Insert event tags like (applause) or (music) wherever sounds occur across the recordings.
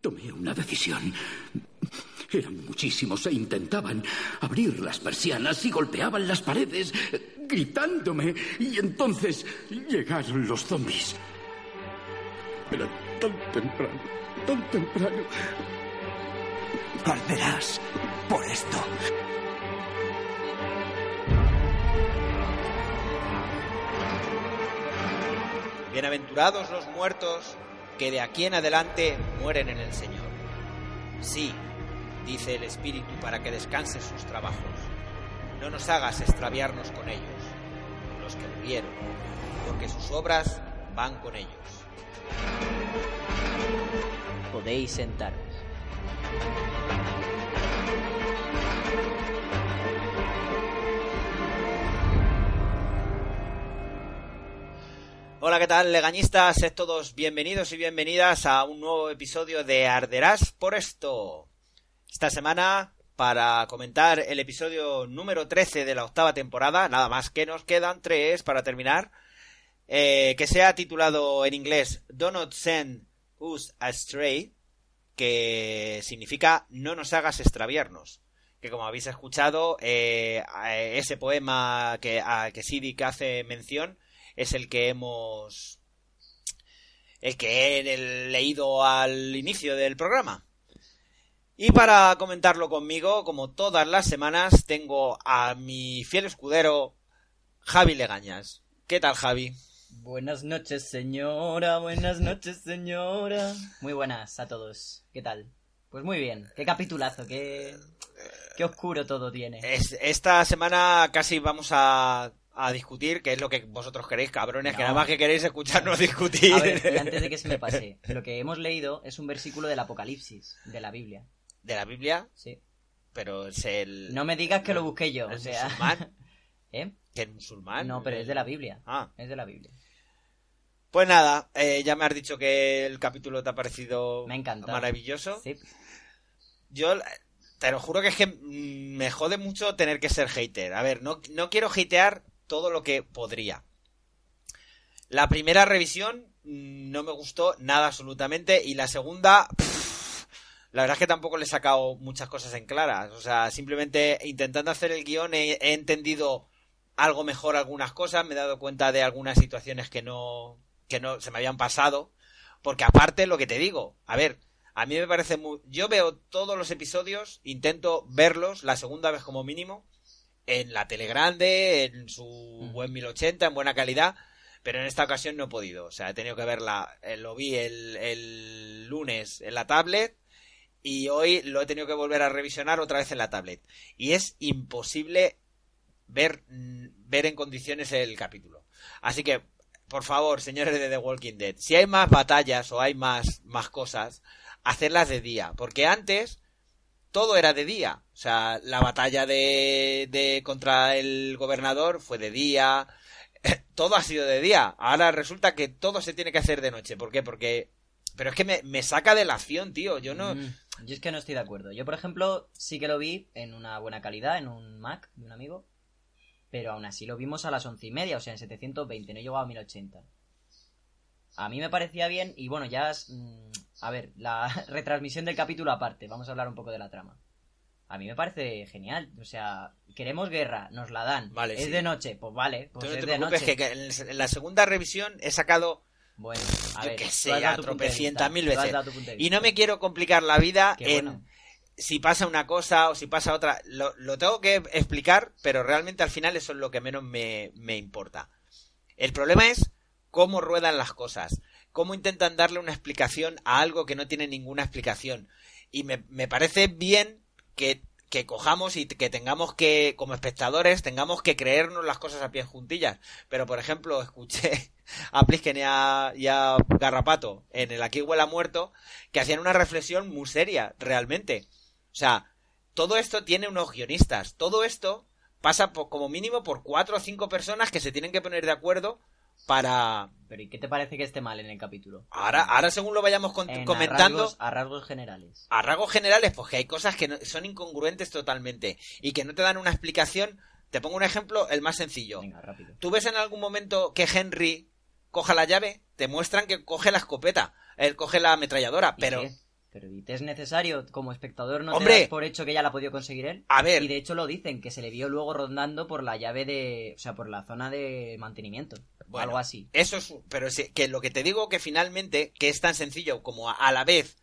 Tomé una decisión. Eran muchísimos e intentaban abrir las persianas y golpeaban las paredes, gritándome. Y entonces llegaron los zombies. Era tan temprano, tan temprano. Arderás por esto. Bienaventurados los muertos que de aquí en adelante mueren en el Señor. Sí, dice el Espíritu para que descansen sus trabajos. No nos hagas extraviarnos con ellos, los que murieron, porque sus obras van con ellos. Podéis sentaros. Hola, ¿qué tal, legañistas? Sed todos bienvenidos y bienvenidas a un nuevo episodio de Arderás por esto. Esta semana, para comentar el episodio número 13 de la octava temporada, nada más que nos quedan tres para terminar, eh, que se ha titulado en inglés Do Not Send Us Astray, que significa No nos hagas extraviarnos. Que como habéis escuchado, eh, ese poema que, a que hace mención es el que hemos el que he leído al inicio del programa. Y para comentarlo conmigo, como todas las semanas, tengo a mi fiel escudero Javi Legañas. ¿Qué tal, Javi? Buenas noches, señora. Buenas noches, señora. Muy buenas a todos. ¿Qué tal? Pues muy bien. Qué capitulazo, qué, qué oscuro todo tiene. Es, esta semana casi vamos a a discutir, que es lo que vosotros queréis, cabrones, que nada más que queréis escucharnos discutir. A ver, y antes de que se me pase, (laughs) lo que hemos leído es un versículo del Apocalipsis, de la Biblia. ¿De la Biblia? Sí. Pero es el... No me digas que lo busqué yo, ¿El o sea... musulmán? (laughs) ¿Eh? ¿Que el musulmán? No, pero es de la Biblia. Ah. Es de la Biblia. Pues nada, eh, ya me has dicho que el capítulo te ha parecido Me maravilloso. Sí. Yo eh, te lo juro que es que mm, me jode mucho tener que ser hater. A ver, no, no quiero hatear todo lo que podría. La primera revisión mm, no me gustó nada absolutamente y la segunda, la verdad es que tampoco le he sacado muchas cosas en claras. O sea, simplemente intentando hacer el guion he, he entendido algo mejor algunas cosas, me he dado cuenta de algunas situaciones que no, que no se me habían pasado. Porque aparte, lo que te digo, a ver, a mí me parece muy... Yo veo todos los episodios, intento verlos la segunda vez como mínimo, en la tele grande, en su buen 1080, en buena calidad, pero en esta ocasión no he podido. O sea, he tenido que verla, eh, lo vi el, el lunes en la tablet y hoy lo he tenido que volver a revisionar otra vez en la tablet. Y es imposible ver, mm, ver en condiciones el capítulo. Así que, por favor, señores de The Walking Dead, si hay más batallas o hay más, más cosas, hacerlas de día. Porque antes todo era de día. O sea, la batalla de, de contra el gobernador fue de día. (laughs) Todo ha sido de día. Ahora resulta que todo se tiene que hacer de noche. ¿Por qué? Porque... Pero es que me, me saca de la acción, tío. Yo no... Mm, Yo es que no estoy de acuerdo. Yo, por ejemplo, sí que lo vi en una buena calidad, en un Mac de un amigo. Pero aún así lo vimos a las once y media, o sea, en 720, no llegó a 1080. A mí me parecía bien y bueno, ya... es, mm, a ver, la (laughs) retransmisión del capítulo aparte, vamos a hablar un poco de la trama. A mí me parece genial, o sea, queremos guerra, nos la dan. Vale, es sí. de noche, pues vale, pues Tú no es te de preocupes, noche. que, que en- la segunda revisión he sacado, Bueno, a ver, que sé, de tropecientas mil veces. Y no me quiero complicar la vida Qué en bueno. si pasa una cosa o si pasa otra. Lo, lo tengo que explicar, pero realmente al final eso es lo que menos me, me importa. El problema es cómo ruedan las cosas, cómo intentan darle una explicación a algo que no tiene ninguna explicación. Y me, me parece bien que, que cojamos y que tengamos que, como espectadores, tengamos que creernos las cosas a pies juntillas. Pero, por ejemplo, (laughs) escuché a Plisken y a, Garrapato en el Aquí huele a muerto que hacían una reflexión muy seria, realmente. O sea, todo esto tiene unos guionistas. Todo esto pasa por, como mínimo por cuatro o cinco personas que se tienen que poner de acuerdo para... Pero ¿y qué te parece que esté mal en el capítulo? Ahora, ahora según lo vayamos con- comentando... A rasgos, a rasgos generales. a rasgos generales, pues que hay cosas que no- son incongruentes totalmente y que no te dan una explicación. Te pongo un ejemplo, el más sencillo. Venga, rápido. ¿Tú ves en algún momento que Henry coja la llave? Te muestran que coge la escopeta, él coge la ametralladora, ¿Y pero qué? Pero ¿y te es necesario? Como espectador no Hombre. te das por hecho que ya la ha podido conseguir él. A ver. Y de hecho lo dicen, que se le vio luego rondando por la llave de... O sea, por la zona de mantenimiento. Bueno, algo así. Eso es, pero sí, que lo que te digo que finalmente, que es tan sencillo como a, a la vez,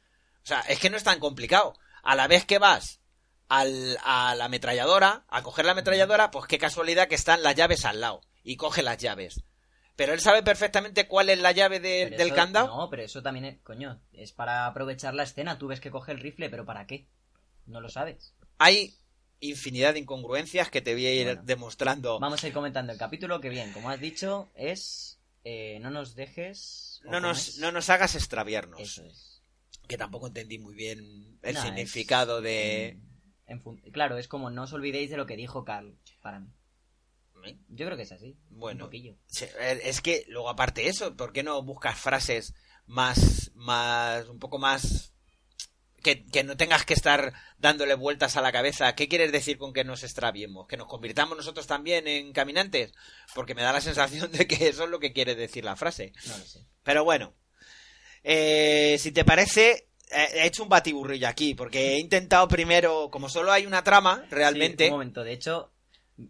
o sea, es que no es tan complicado. A la vez que vas al, a la ametralladora, a coger la ametralladora, pues qué casualidad que están las llaves al lado y coge las llaves. Pero él sabe perfectamente cuál es la llave de- del eso- candado. No, pero eso también es... Coño, es para aprovechar la escena. Tú ves que coge el rifle, pero ¿para qué? No lo sabes. Hay infinidad de incongruencias que te voy a ir Bueno. demostrando. Vamos a ir comentando el capítulo, que bien, como has dicho, es... eh, no nos dejes... ¿o No nos, no nos hagas extraviarnos. Eso es. Que tampoco entendí muy bien el significado es- de... en Claro, es como no os olvidéis de lo que dijo Carl, para mí. ¿Eh? Yo creo que es así. Bueno. Un poquillo. Sí, Es que luego aparte de eso, ¿por qué no buscas frases más, más, un poco más que, que no tengas que estar dándole vueltas a la cabeza? ¿Qué quieres decir con que nos extraviemos? ¿Que nos convirtamos nosotros también en caminantes? Porque me da la sensación de que eso es lo que quiere decir la frase. No lo sé. Pero bueno, eh, si te parece, he hecho un batiburrillo aquí, porque he intentado primero, como solo hay una trama, Sí, realmente, un momento, de hecho,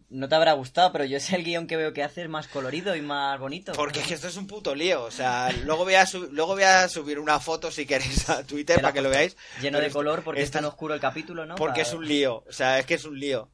no te habrá gustado, pero yo sé el guion que veo que haces más colorido y más bonito. Porque es que esto es un puto lío. O sea, luego voy a, luego voy a subir una foto si queréis a Twitter para que lo veáis. Lleno Pero de color porque es tan es- oscuro el capítulo, ¿no? Porque Para- es un lío. O sea, es que es un lío.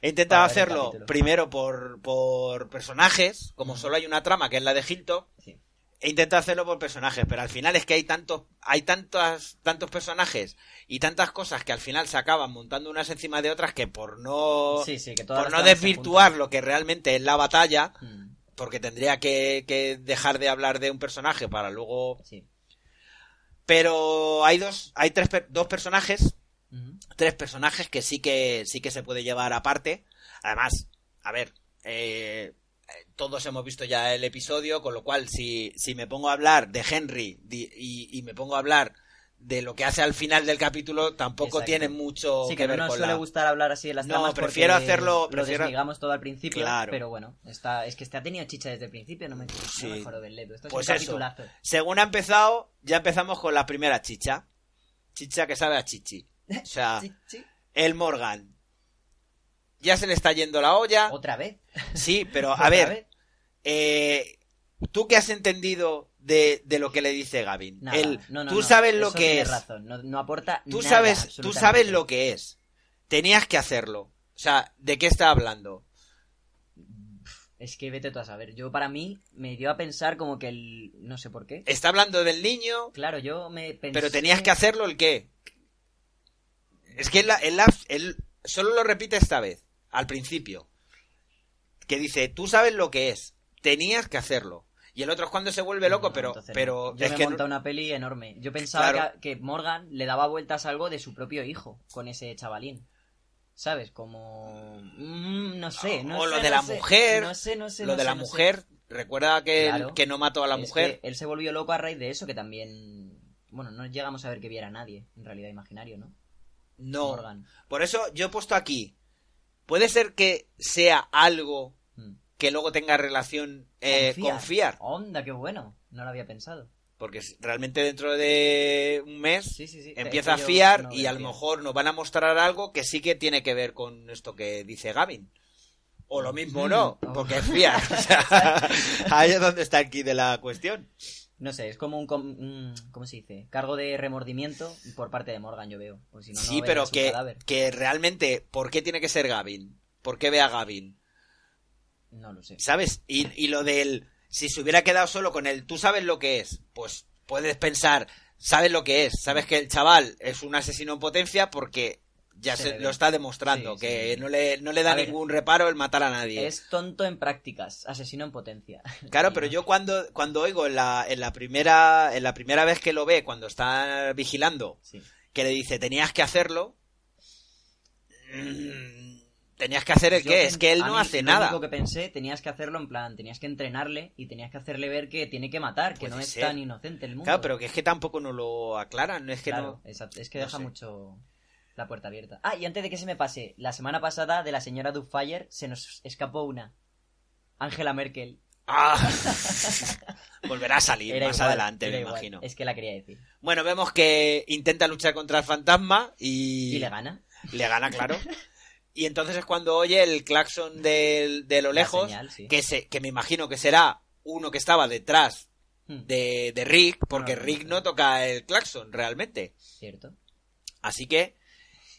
He intentado hacerlo primero por, por personajes, como solo hay una trama que es la de Hilton. Sí. He intentado hacerlo por personajes, pero al final es que hay tantos, hay tantos, tantos personajes y tantas cosas que al final se acaban montando unas encima de otras que por no, Sí, sí, que por no desvirtuar lo que realmente es la batalla. Mm, porque tendría que, que dejar de hablar de un personaje para luego Sí. pero hay dos hay tres dos personajes tres personajes que sí que sí que se puede llevar aparte además a ver eh, todos hemos visto ya el episodio con lo cual si, si me pongo a hablar de Henry di- y, y me pongo a hablar de lo que hace al final del capítulo tampoco Exacto. tiene mucho Sí, que, que no ver con suele la gustar hablar así de las No, prefiero hacerlo- lo prefiero- desligamos todo al principio, Claro. pero bueno, está, es que este ha tenido chicha desde el principio, no me, Sí. no me joro del Ledo. Esto es Pues un eso. según ha empezado ya empezamos con la primera chicha chicha que sabe a chichi o sea (laughs) el Morgan ya se le está yendo la olla Otra vez. Sí, pero (laughs) a ver, eh, ¿tú qué has entendido de, de lo que le dice Gavin? Nada. El- No, no, tú no. sabes lo Eso que es. razón. No, no aporta Tú nada, sabes, tú sabes lo que es. Tenías que hacerlo. O sea, ¿de qué está hablando? Es que vete tú a saber. Yo, para mí, me dio a pensar como que el... No sé por qué. Está hablando del niño, Claro, yo me pensé... pero tenías que hacerlo el qué. Es que él, él, él solo lo repite esta vez, al principio. Que dice, tú sabes lo que es. Tenías que hacerlo. Y el otro es cuando se vuelve loco, No, pero, pero Yo es me que montado una peli enorme. Yo pensaba Claro. que, Morgan le daba vueltas a algo de su propio hijo con ese chavalín. ¿Sabes? Como... mm, no sé, no o sé, lo de no la sé. mujer, No sé, no sé, lo no de sé, la sé. mujer, recuerda que, Claro. que no mató a la Es mujer. él se volvió loco a raíz de eso, que también... Bueno, no llegamos a ver que viera a nadie, en realidad imaginario, ¿no? No. Morgan. Por eso yo he puesto aquí. Puede ser que sea algo Mm. que luego tenga relación eh, con fiar. Onda, qué bueno. No lo había pensado. Porque realmente dentro de un mes Sí, sí, sí. empieza a fiar no y a lo mejor nos van a mostrar algo que sí que tiene que ver con esto que dice Gavin. O lo mismo Mm. no, porque es fiar. (laughs) O sea, (laughs) ahí es donde está aquí de la cuestión. No sé, es como un, com- un- ¿Cómo se dice? Cargo de remordimiento por parte de Morgan, yo veo. Porque si no, no sí, pero que, que realmente, ¿por qué tiene que ser Gavin? ¿Por qué ve a Gavin? No lo sé. ¿Sabes? Y, y lo del. Si se hubiera quedado solo con el tú sabes lo que es, pues puedes pensar, sabes lo que es, sabes que el chaval es un asesino en potencia porque ya Se lo está demostrando, Sí, que sí. no le, no le da A ver, ningún reparo el matar a nadie. Es tonto en prácticas, asesino en potencia. (laughs) Claro, pero yo cuando, cuando oigo en la, en la primera, en la primera vez que lo ve, cuando está vigilando, Sí. que le dice tenías que hacerlo, mm, tenías que hacer el Yo qué, es que él no mí hace lo nada. único que pensé, tenías que hacerlo en plan, tenías que entrenarle y tenías que hacerle ver que tiene que matar, que Puede no es ser. tan inocente el mundo. Claro, pero que es que tampoco nos lo aclaran, no es que Claro, no. exacto, es que no deja sé. mucho la puerta abierta. Ah, y antes de que se me pase, la semana pasada de la señora Dufire se nos escapó una. Angela Merkel. Ah. (laughs) Volverá a salir Era más igual, adelante, me igual. imagino. Es que la quería decir. Bueno, vemos que intenta luchar contra el fantasma y... Y le gana. Le gana, claro. Y entonces es cuando oye el claxon de, de lo lejos, señal, sí. que, se, que me imagino que será uno que estaba detrás Hmm, de, de Rick, porque No, no, Rick no. no toca el claxon realmente. Cierto. Así que,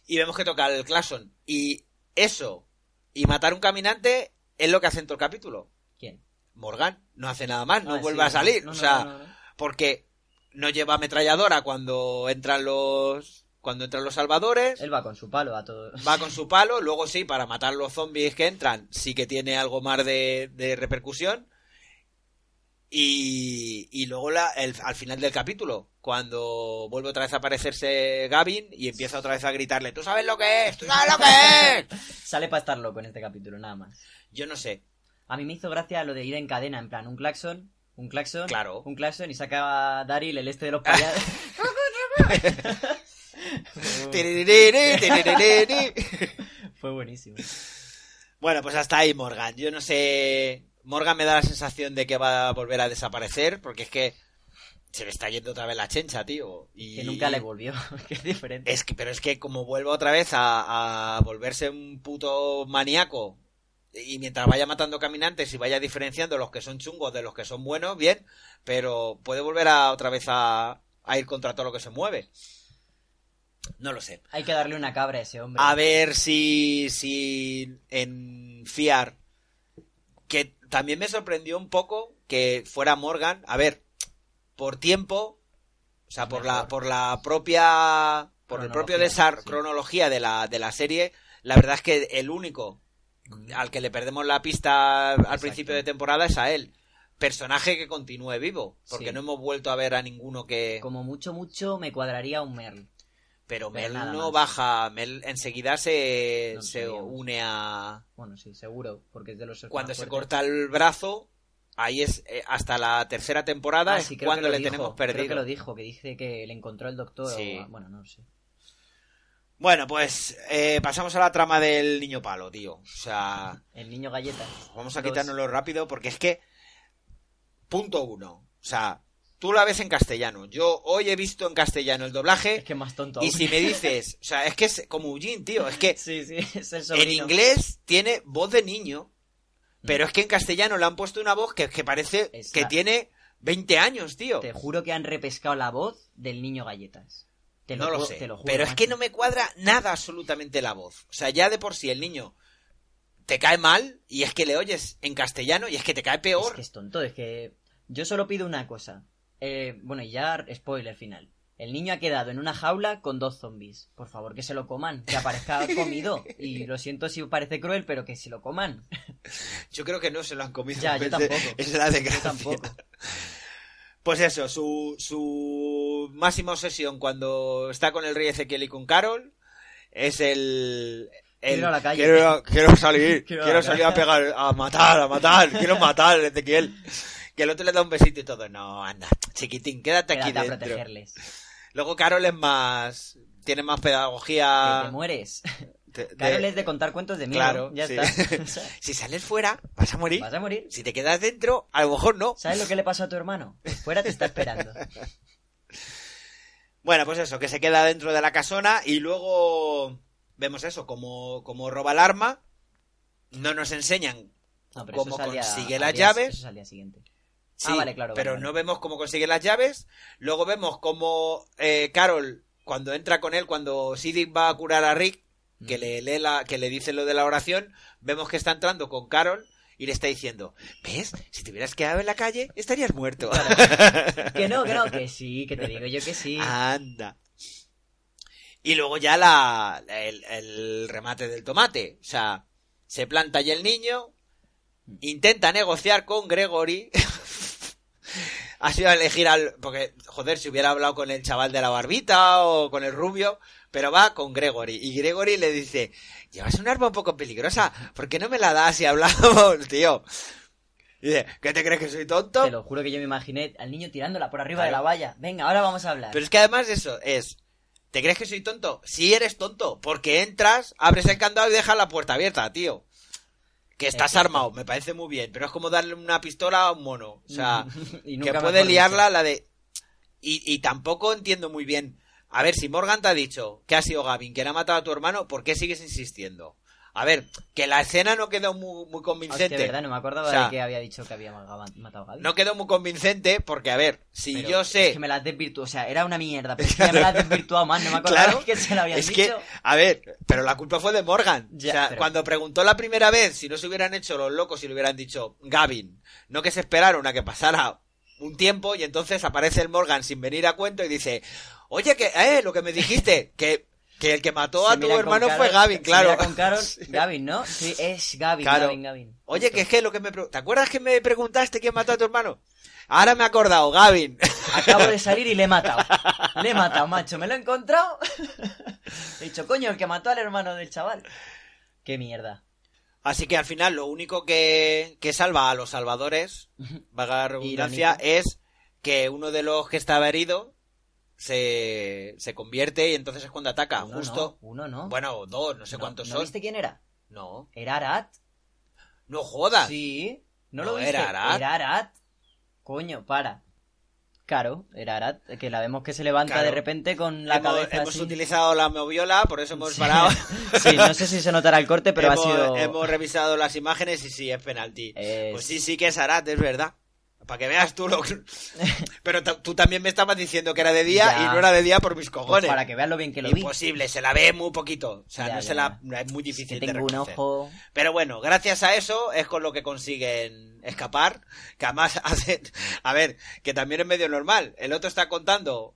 y vemos que toca el claxon. Y eso, y matar un caminante, es lo que hace en todo el capítulo. ¿Quién? Morgan no hace nada más, no Ah, vuelve sí, a salir. no, o sea, no. porque no lleva ametralladora cuando entran los cuando entran los salvadores Él va con su palo a todo. va con su palo (laughs) luego sí para matar los zombies que entran sí que tiene algo más de, de repercusión y, y luego la- el- al final del capítulo cuando vuelve otra vez a aparecerse Gavin y empieza otra vez a gritarle tú sabes lo que es tú sabes lo que es (laughs) Sale para estar loco en este capítulo, nada más. yo no sé A mí me hizo gracia lo de ir en cadena, en plan, un claxon, un claxon, Claro. un claxon y saca a Daryl el este de los payasos. (laughs) (laughs) Fue buenísimo. Bueno, pues hasta ahí Morgan. Yo no sé. Morgan me da la sensación de que va a volver a desaparecer, porque es que se le está yendo otra vez la chencha, tío. Y... Que nunca le volvió, (laughs) que es diferente. Es que, pero es que como vuelva otra vez a, a volverse un puto maníaco, y mientras vaya matando caminantes y vaya diferenciando los que son chungos de los que son buenos, bien, pero puede volver a otra vez a, a ir contra todo lo que se mueve. No lo sé. Hay que darle una cabra a ese hombre. A ver si, si en Fiar, que también me sorprendió un poco que fuera Morgan, a ver, por tiempo, o sea, por la, por la propia, por el propio desar sí. cronología de la, de la serie, la verdad es que el único al que le perdemos la pista al Exacto. principio de temporada es a él. Personaje que continúe vivo, porque Sí. no hemos vuelto a ver a ninguno que... Como mucho, mucho me cuadraría un Merl. Pero Mel no más. baja, Mel enseguida se, No se une a... Bueno, sí, seguro, porque es de los Cuando se corta el brazo, ahí es eh, hasta la tercera temporada Ah, es sí, cuando le dijo, tenemos Creo que perdido. lo dijo, que dice que le encontró el doctor. Sí. o- Bueno, no sé. Bueno, pues eh, pasamos a la trama del niño palo, tío. O sea, (laughs) El niño galleta. vamos a Dos. quitárnoslo rápido porque es que... Punto uno. O sea, tú la ves en castellano. Yo hoy he visto en castellano el doblaje Es que más tonto y aún. si me (laughs) dices... O sea, es que es como Eugene, tío. Es que Sí, sí, (laughs) es el en inglés tiene voz de niño, pero es que en castellano le han puesto una voz que, que parece Es que la- tiene 20 años, tío. Te juro que han repescado la voz del niño galletas. Te no lo sé. te lo juro, pero es que no me cuadra nada absolutamente la voz. O sea, ya de por sí el niño te cae mal y es que le oyes en castellano y es que te cae Es peor. que es tonto, es que. Yo solo pido una cosa. Eh, bueno, y ya spoiler final. El niño ha quedado en una jaula con dos zombies. Por favor, que se lo coman. Que aparezca (laughs) comido. Y lo siento si parece cruel, pero que se lo coman. (laughs) Yo creo que no se lo han comido. Ya, yo tampoco. Es la Yo desgracia. tampoco. (laughs) Pues eso, su, su máxima obsesión cuando está con el rey Ezequiel y con Carol es el... el Quiero ir a la calle. Quiero, quiero salir, Quiero quiero, ir a la salir a pegar, a matar, a matar, quiero matar, Ezequiel. Que el otro le da un besito y todo. No, anda, chiquitín, quédate aquí a dentro. protegerles. Luego Carol es más... Tiene más pedagogía... Que te mueres. de- (laughs) de- Carol es de contar cuentos de miedo. Claro, ya sí. está. (laughs) Si sales fuera, vas a morir. Vas a morir. Si te quedas dentro, a lo mejor no. ¿Sabes lo que le pasó a tu hermano? Pues fuera te está esperando. (laughs) Bueno, pues eso, que se queda dentro de la casona y luego vemos eso, como, como roba el arma. No nos enseñan No, cómo consigue las llaves. Eso es al día siguiente. Sí, Ah, vale, claro, pero vale, no vemos cómo consigue las llaves. Luego vemos cómo eh, Carol, cuando entra con él, cuando Siddiq va a curar a Rick, que Mm. le lee la, que le dice lo de la oración, vemos que está entrando con Carol y le está diciendo, ¿ves? Si te hubieras quedado en la calle, estarías muerto. (laughs) Que no, que no, que sí, que te digo yo que sí. Anda. Y luego ya la, el, el remate del tomate. O sea, se planta ya el niño, intenta negociar con Gregory. (laughs) ha sido elegir al... Porque, joder, si hubiera hablado con el chaval de la barbita o con el rubio, pero va con Gregory. Y Gregory le dice, llevas un arma un poco peligrosa, ¿por qué no me la das y hablamos, (laughs) tío? Y dice, ¿qué te crees que soy tonto? Te lo juro que yo me imaginé al niño tirándola por arriba de la valla. Venga, ahora vamos a hablar. Pero es que además eso es. ¿Te crees que soy tonto? Sí eres tonto, porque entras, abres el candado y dejas la puerta abierta, tío. Que estás armado, me parece muy bien, pero es como darle una pistola a un mono. O sea, (laughs) Y que puede liarla la de... Y, y tampoco entiendo muy bien. A ver, si Morgan te ha dicho que ha sido Gavin quien ha matado a tu hermano, ¿por qué sigues insistiendo? A ver, que la escena no quedó muy, muy Hostia, convincente. verdad, no me acordaba O sea, de que había dicho que había ma- matado a Gaby. No quedó muy convincente porque, a ver, si Pero yo sé... Es que me la has desvirtuado. O sea, era una mierda, pero (laughs) es que ya me la has desvirtuado más. No me acordaba Claro, que se la habían es dicho. que, a ver, pero la culpa fue de Morgan. Ya, o sea, pero- cuando preguntó la primera vez si no se hubieran hecho los locos y le hubieran dicho Gavin, no que se esperaron a que pasara un tiempo y entonces aparece el Morgan sin venir a cuento y dice, oye, que, eh, lo que me dijiste, que, que el que mató a tu hermano fue Gavin, claro. con Carol, (laughs) Gavin, ¿no? Sí, es Gavin, Claro. Gavin, Gavin. Oye, que es que lo que me... ¿Te acuerdas que me preguntaste quién mató a tu hermano? Ahora me he acordado, Gavin. Acabo de (laughs) salir y le he matado. Le he matado, macho. Me lo he encontrado. (laughs) He dicho, coño, el que mató al hermano del chaval. Qué mierda. Así que al final lo único que, que salva a los salvadores, vaga la redundancia, es que uno de los que estaba herido se, se convierte y entonces es cuando ataca. Uno Justo. no, uno no. Bueno, dos, no sé No, cuántos ¿no son. viste quién era? No. ¿Era Arat? No jodas. Sí. ¿No, lo viste? era Arat. Era Arat. Coño, para. Claro, era Arat, que la vemos que se levanta Claro. de repente con la hemos cabeza hemos así. utilizado la moviola, por eso hemos Sí. parado. (laughs) Sí, no sé si se notará el corte, pero hemos, ha sido... hemos revisado las imágenes y sí, es penalti. Es- Pues sí, sí que es Arat, es verdad. Para que veas tú lo que... (laughs) Pero tú también me estabas diciendo que era de día Ya. y no era de día por mis Pues cojones. para que veas lo bien que lo vi. Imposible, se la ve muy poquito. O sea, Ya, no ya, se la, es muy Es difícil que de tengo un ojo... Pero bueno, gracias a eso es con lo que consiguen escapar. Que además (laughs) hacen. A ver, que también es medio normal. El otro está contando.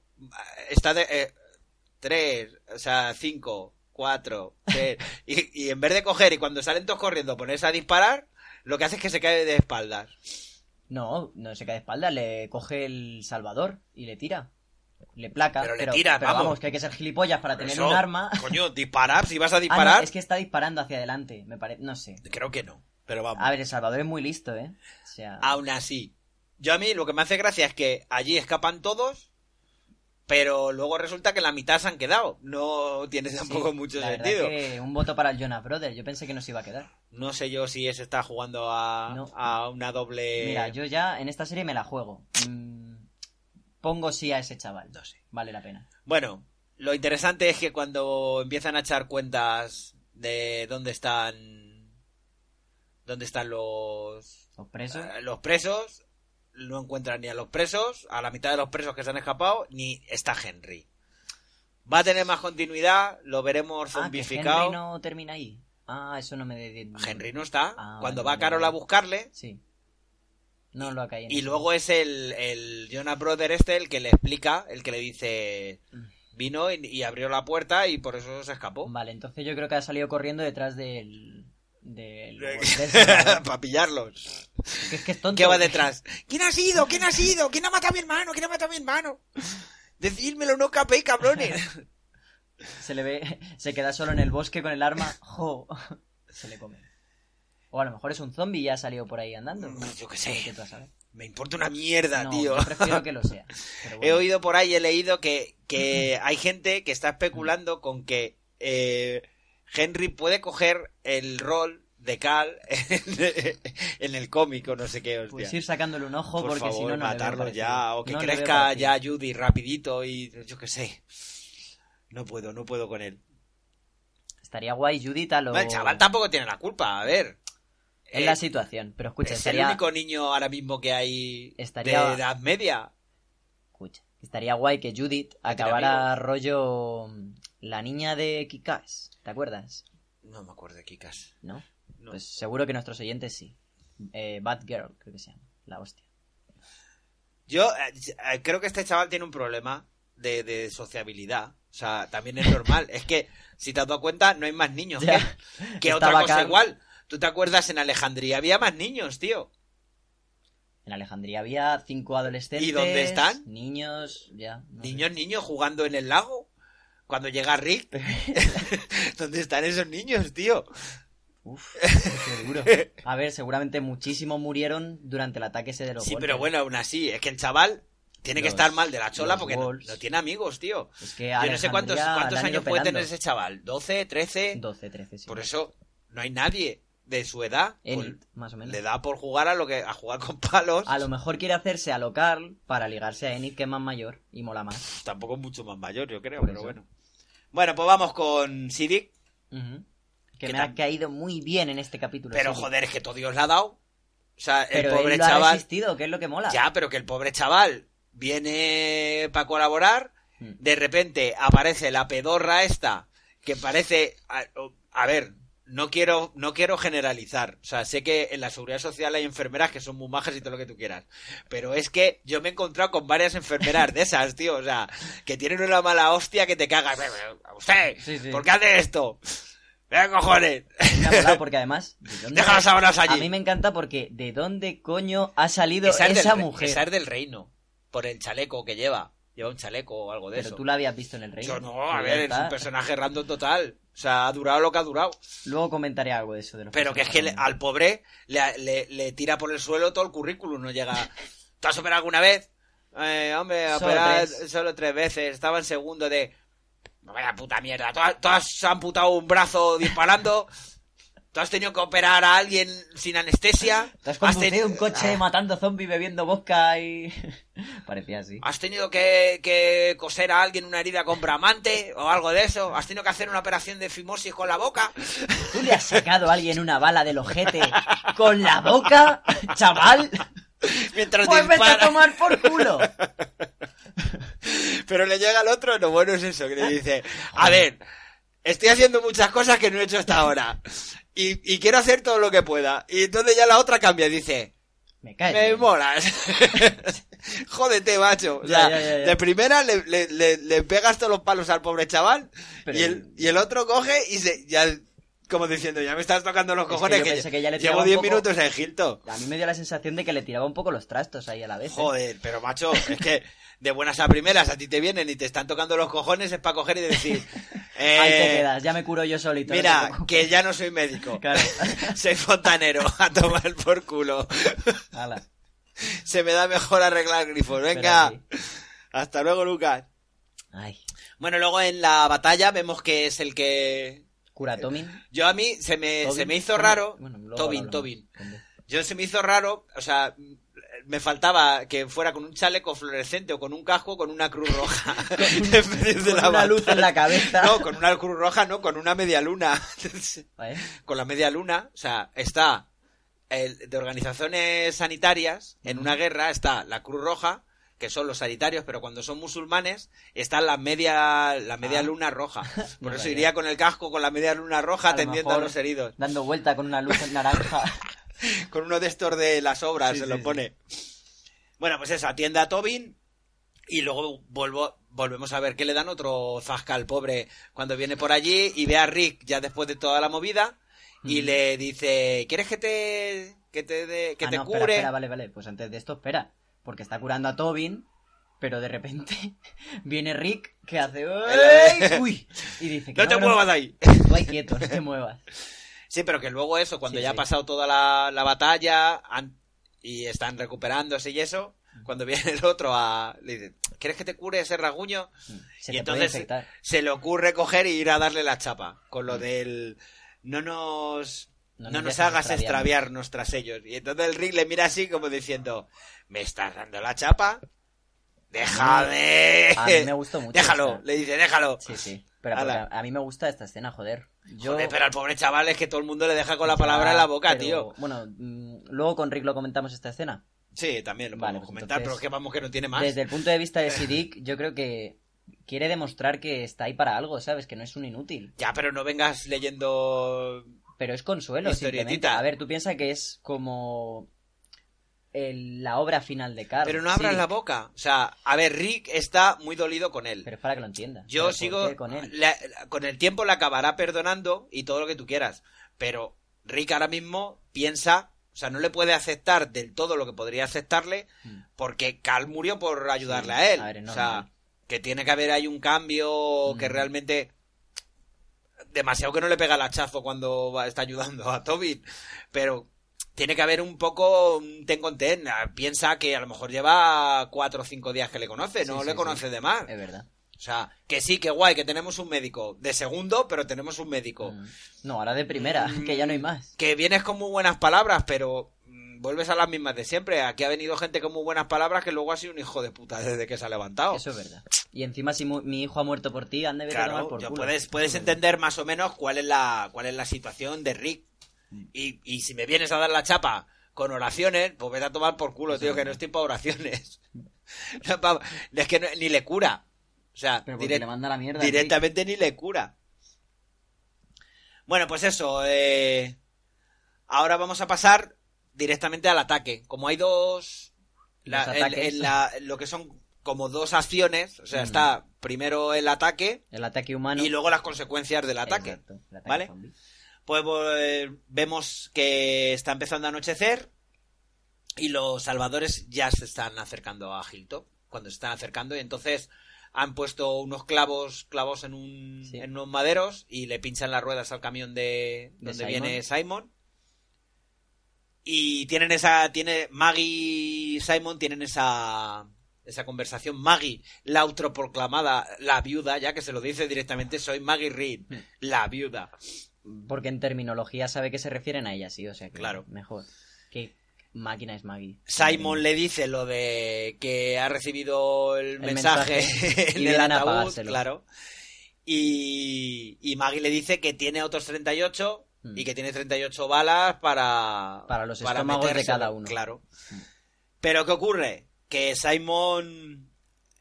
Está de. eh, tres, o sea, cinco, cuatro, tres. (laughs) Y, y en vez de coger y cuando salen todos corriendo ponerse a disparar, lo que hace es que se cae de espaldas. No, no se cae de espalda, le coge el salvador y le tira. Le placa. Pero le tira, pero vamos. que hay que ser gilipollas para tener eso, un arma. Coño, disparar, si vas a Ah, disparar. no, es que está disparando hacia adelante, me parece. No sé. Creo que no. Pero vamos. A ver, el Salvador es muy listo, ¿eh? O sea, Aún así, yo a mí lo que me hace gracia es que allí escapan todos, pero luego resulta que la mitad se han quedado. No tiene sí, tampoco mucho la sentido. que un voto para el Jonas Brothers. Yo pensé que no se iba a quedar. No sé yo si ese está jugando a, No. a una doble. Mira, yo ya en esta serie me la juego. Mm, pongo sí a ese chaval. No sé. Vale la pena. Bueno, lo interesante es que cuando empiezan a echar cuentas de dónde están. dónde están los. Los presos. eh, los presos, no encuentran ni a los presos, a la mitad de los presos que se han escapado, ni está Henry. Va a tener más continuidad, lo veremos Ah, zombificado. Henry no termina ahí. Ah, eso no me... de- Henry no está. Ah, Cuando vale, va Carol a buscarle. Sí. No lo ha caído. Y luego es el, el Jonas Brother este el que le explica, el que le dice. Mm. Vino y, y abrió la puerta y por eso se escapó. Vale, entonces yo creo que ha salido corriendo detrás del... del... (laughs) del Para pillarlos. que es que es tonto. ¿Qué va detrás? ¿Quién ha sido? ¿Quién ha sido? ¿Quién ha matado a mi hermano? ¿Quién ha matado a mi hermano? Decídmelo, no capéis, cabrones. (laughs) Se le ve... Se queda solo en el bosque con el arma. (laughs) ¡Jo! Se le come. O a lo mejor es un zombie y ya ha salido por ahí andando. Yo qué sé. ¿Qué tú sabes? Me importa una mierda, No, tío. yo prefiero que lo sea. He oído por ahí, he leído que, que hay gente que está especulando con que eh, Henry puede coger el rol de Cal (laughs) en, el cómic o no sé qué, hostia. Pues ir sacándole un ojo Por porque favor, si no, no matarlo ya, o que No crezca ya Judy rapidito y yo qué sé. No puedo, no puedo con él. Estaría guay Judith a lo... El chaval tampoco tiene la culpa, a ver. Es Eh, la situación, pero escucha, es estaría... el único niño ahora mismo que hay Estaría- de edad media. Escucha, estaría guay que Judith acabara rollo... mm, La niña de Kikas, ¿te acuerdas? No me acuerdo de Kikas. ¿No? No. Pues seguro que nuestros oyentes sí. Eh, Bad Girl, creo que se llama. La hostia. Yo eh, eh, creo que este chaval tiene un problema de, de sociabilidad. O sea, también es normal. es que, si te has dado cuenta, no hay más niños. Ya. que que otra cosa igual. ¿Tú te acuerdas en Alejandría? Había más niños, tío. En Alejandría había cinco adolescentes. ¿Y dónde están? Niños, ya. no sé. Niños, niños jugando en el lago. Cuando llega Rick. (laughs) (laughs) ¿Dónde están esos niños, tío? Uf, (laughs) qué duro. A ver, seguramente muchísimos murieron durante el ataque ese de los Sí, Wolves. pero bueno, aún así, es que el chaval tiene que estar mal de la chola porque no, tiene amigos, tío. Es que Yo no sé cuántos, cuántos años puede pelando. tener ese chaval. ¿12, 13? 12, 13, sí. Por eso no hay nadie. De su edad, pues, Enid, más o menos. le da por jugar a lo que a jugar con palos. A lo mejor quiere hacerse a local para ligarse a Enid, que es más mayor y mola más. Tampoco es mucho más mayor, yo creo, Por pero eso. bueno. Bueno, pues vamos con Sidic. Que ¿Qué me ha caído muy bien en este capítulo. Pero joder, es que todo Dios le ha dado. O sea, el pobre él lo ha chaval. resistido, que es lo que mola. Ya, pero que el pobre chaval viene para colaborar. Mm. De repente aparece la pedorra esta. Que parece. A, a ver, no quiero, no quiero generalizar. O sea, sé que en la seguridad social hay enfermeras que son muy majas y todo lo que tú quieras. Pero es que yo me he encontrado con varias enfermeras de esas, tío. O sea, que tienen una mala hostia que te cagas. ¡Usted! Sí, sí. ¿Por qué hace esto? ¡Venga, cojones! Me porque además... ¿de (laughs) dónde- Deja las sábanas allí. A mí me encanta porque ¿de dónde coño ha salido Esa es, esa del, mujer? esa es del reino. Por el chaleco que lleva. Lleva un chaleco o algo de Pero eso. tú la habías visto en el reino. Yo no, a ver, es un personaje random total. O sea, ha durado lo que ha durado. Luego comentaré algo de eso. De los Pero que es que le- al pobre le, le- le tira por el suelo todo el currículum. No llega. ¿Tú has operado alguna vez? Eh, hombre, operar solo tres veces. Estaba en segundo de. No vaya puta mierda. ¿Tú has, tú has amputado un brazo disparando? ¿Tú has tenido que operar a alguien sin anestesia? Te has ¿Has conducido un coche Ah. matando zombies bebiendo vodka y... (laughs) Parecía así. ¿Has tenido que, que coser a alguien una herida con bramante o algo de eso? ¿Has tenido que hacer una operación de fimosis con la boca? ¿Tú le has sacado a alguien una bala del ojete con la boca, (laughs) chaval? Mientras Pues vete a tomar por culo. (laughs) Pero le llega al otro, lo bueno es eso, que le dice, a ver, estoy haciendo muchas cosas que no he hecho hasta ahora. Y, y quiero hacer todo lo que pueda. Y entonces ya la otra cambia y dice, Me cae. me molas. (laughs) Jódete, macho. O sea, ya, ya, ya. de primera le, le, le- le pegas todos los palos al pobre chaval Pero- y, el, y el otro coge y se... Ya, como diciendo, ya me estás tocando los Es que cojones yo que, ya le llevo tiraba un 10 poco- minutos en Gilto. A mí me dio la sensación de que le tiraba un poco los trastos ahí a la vez. ¿eh? Joder, pero macho, es que de buenas a primeras a ti te vienen y te están tocando los cojones es para coger y decir, eh, (laughs) Ahí te quedas, ya me curo yo solito. mira, preocupes. que ya no soy médico, Claro. (laughs) soy fontanero, a tomar por culo. Se me da mejor arreglar grifos, venga. Hasta luego, Lucas. Ay. Bueno, luego en la batalla vemos que es el que... Cura Tomin. Yo a mí se me, Tobin. se me hizo raro... Bueno, Tobin. Tobin. Yo se me hizo raro, o sea, me faltaba que fuera con un chaleco fluorescente o con un casco con una cruz roja. (laughs) (laughs) Con la una luz en la cabeza. No, con una cruz roja, no, con una media luna. (laughs) ¿Eh? con la media luna, o sea, está el, de organizaciones sanitarias, en una guerra está la Cruz Roja, que son los sanitarios, pero cuando son musulmanes, está la media, la media Ah. luna roja. (laughs) Por No eso iría con el casco con la media luna roja A lo atendiendo a los heridos. Dando vuelta con una luz en naranja. (laughs) Con uno de estos de las obras Sí, se sí, lo sí. pone. Bueno, pues eso, atiende a Tobin y luego vuelvo, volvemos a ver que le dan otro zasca al pobre cuando viene por allí y ve a Rick ya después de toda la movida y le dice, ¿quieres que te, que te, que Ah, te no, cure? Espera, espera, vale, vale. Pues antes de esto, espera. Porque está curando a Tobin, pero de repente (laughs) viene Rick que hace... ¡Ey! (laughs) ¡Uy! (laughs) Y dice que no te muevas de ahí. Tú ahí quieto, no te muevas. Sí, pero que luego eso, cuando Sí, ya sí. ha pasado toda la, la batalla han- y están recuperándose y eso, cuando viene el otro a... Le dice, ¿quieres que te cure ese rasguño? Se y entonces se le ocurre coger y ir a darle la chapa con lo del no nos No no, nos hagas extraviarnos". tras ellos y entonces el Rick le mira así como diciendo me estás dando la chapa déjame A mí me gustó mucho déjalo esta. le dice déjalo Sí, sí. Pero a, mí me gusta esta escena, joder. Yo... Joder, pero al pobre chaval es que todo el mundo le deja con la palabra en la boca pero, tío Bueno, mm, luego con Rick lo comentamos esta escena. sí también lo Vale, podemos pues comentar entonces, pero es que vamos que no tiene más Desde el punto de vista de (laughs) Siddiq, yo creo que quiere demostrar que está ahí para algo, ¿sabes? Que no es un inútil. ya pero no vengas leyendo Pero es consuelo, simplemente. A ver, tú piensas que es como el- la obra final de Carl. pero no abras Sí, la boca o sea a ver Rick está muy dolido con él Pero es para que lo entiendas. Yo Pero ¿por sigo. con él. la- con el tiempo la acabará perdonando y todo lo que tú quieras. Pero Rick ahora mismo piensa. O sea, no le puede aceptar del todo lo que podría aceptarle Mm. porque Cal murió por ayudarle Sí, a él. a ver, o sea, que tiene que haber ahí un cambio que Mm. realmente. Demasiado que no le pega el hachazo cuando va- está ayudando a Tobin. Pero tiene que haber un poco un ten con ten. Piensa que a lo mejor lleva cuatro o cinco días que le conoce, no sí, le sí. conoce de más. Es verdad. O sea, que sí, que guay, que tenemos un médico. De segundo, pero tenemos un médico. Mm. No, ahora de primera, que ya no hay más. Que vienes con muy buenas palabras, pero mm, vuelves a las mismas de siempre. Aquí ha venido gente con muy buenas palabras que luego ha sido un hijo de puta desde que se ha levantado. Eso es verdad. Y encima si mu- mi hijo ha muerto por ti, han de tomar Claro, por ya culo. puedes, puedes entender más o menos cuál es la, cuál es la situación de Rick. Y, y si me vienes a dar la chapa con oraciones, pues vete a tomar por culo, Eso tío, es que no verdad. estoy para oraciones. (laughs) Es que no- ni le cura. O sea, direct- le manda la mierda. directamente ni le cura. Bueno, pues eso. eh, Ahora vamos a pasar directamente al ataque. Como hay dos... la- lo que son como dos acciones. O sea, Mm. está primero el ataque El ataque humano. y luego las consecuencias del ataque. Exacto, el ataque ¿Vale? zombie. Pues eh, vemos que está empezando a anochecer y los salvadores ya se están acercando a Hilltop. Cuando se están acercando y entonces han puesto unos clavos clavos en, un, Sí. en unos maderos y le pinchan las ruedas al camión de, De donde Simon. viene Simon. Y tienen esa, tiene Maggie y Simon tienen esa esa conversación. Maggie, la autoproclamada, la viuda, ya que se lo dice directamente, soy Maggie Reed, Hmm. la viuda. Porque en terminología sabe que se refieren a ella, sí, o sea que Claro. mejor. ¿Qué máquina es Maggie? Simon le dice lo de que ha recibido el, El mensaje, mensaje. (laughs) Y en el ataúd, claro. Y, y Maggie le dice que tiene otros 38 Hmm. y que tiene 38 balas para... Para los estómagos de cada uno. Claro. Hmm. Pero ¿qué ocurre? Que Simon...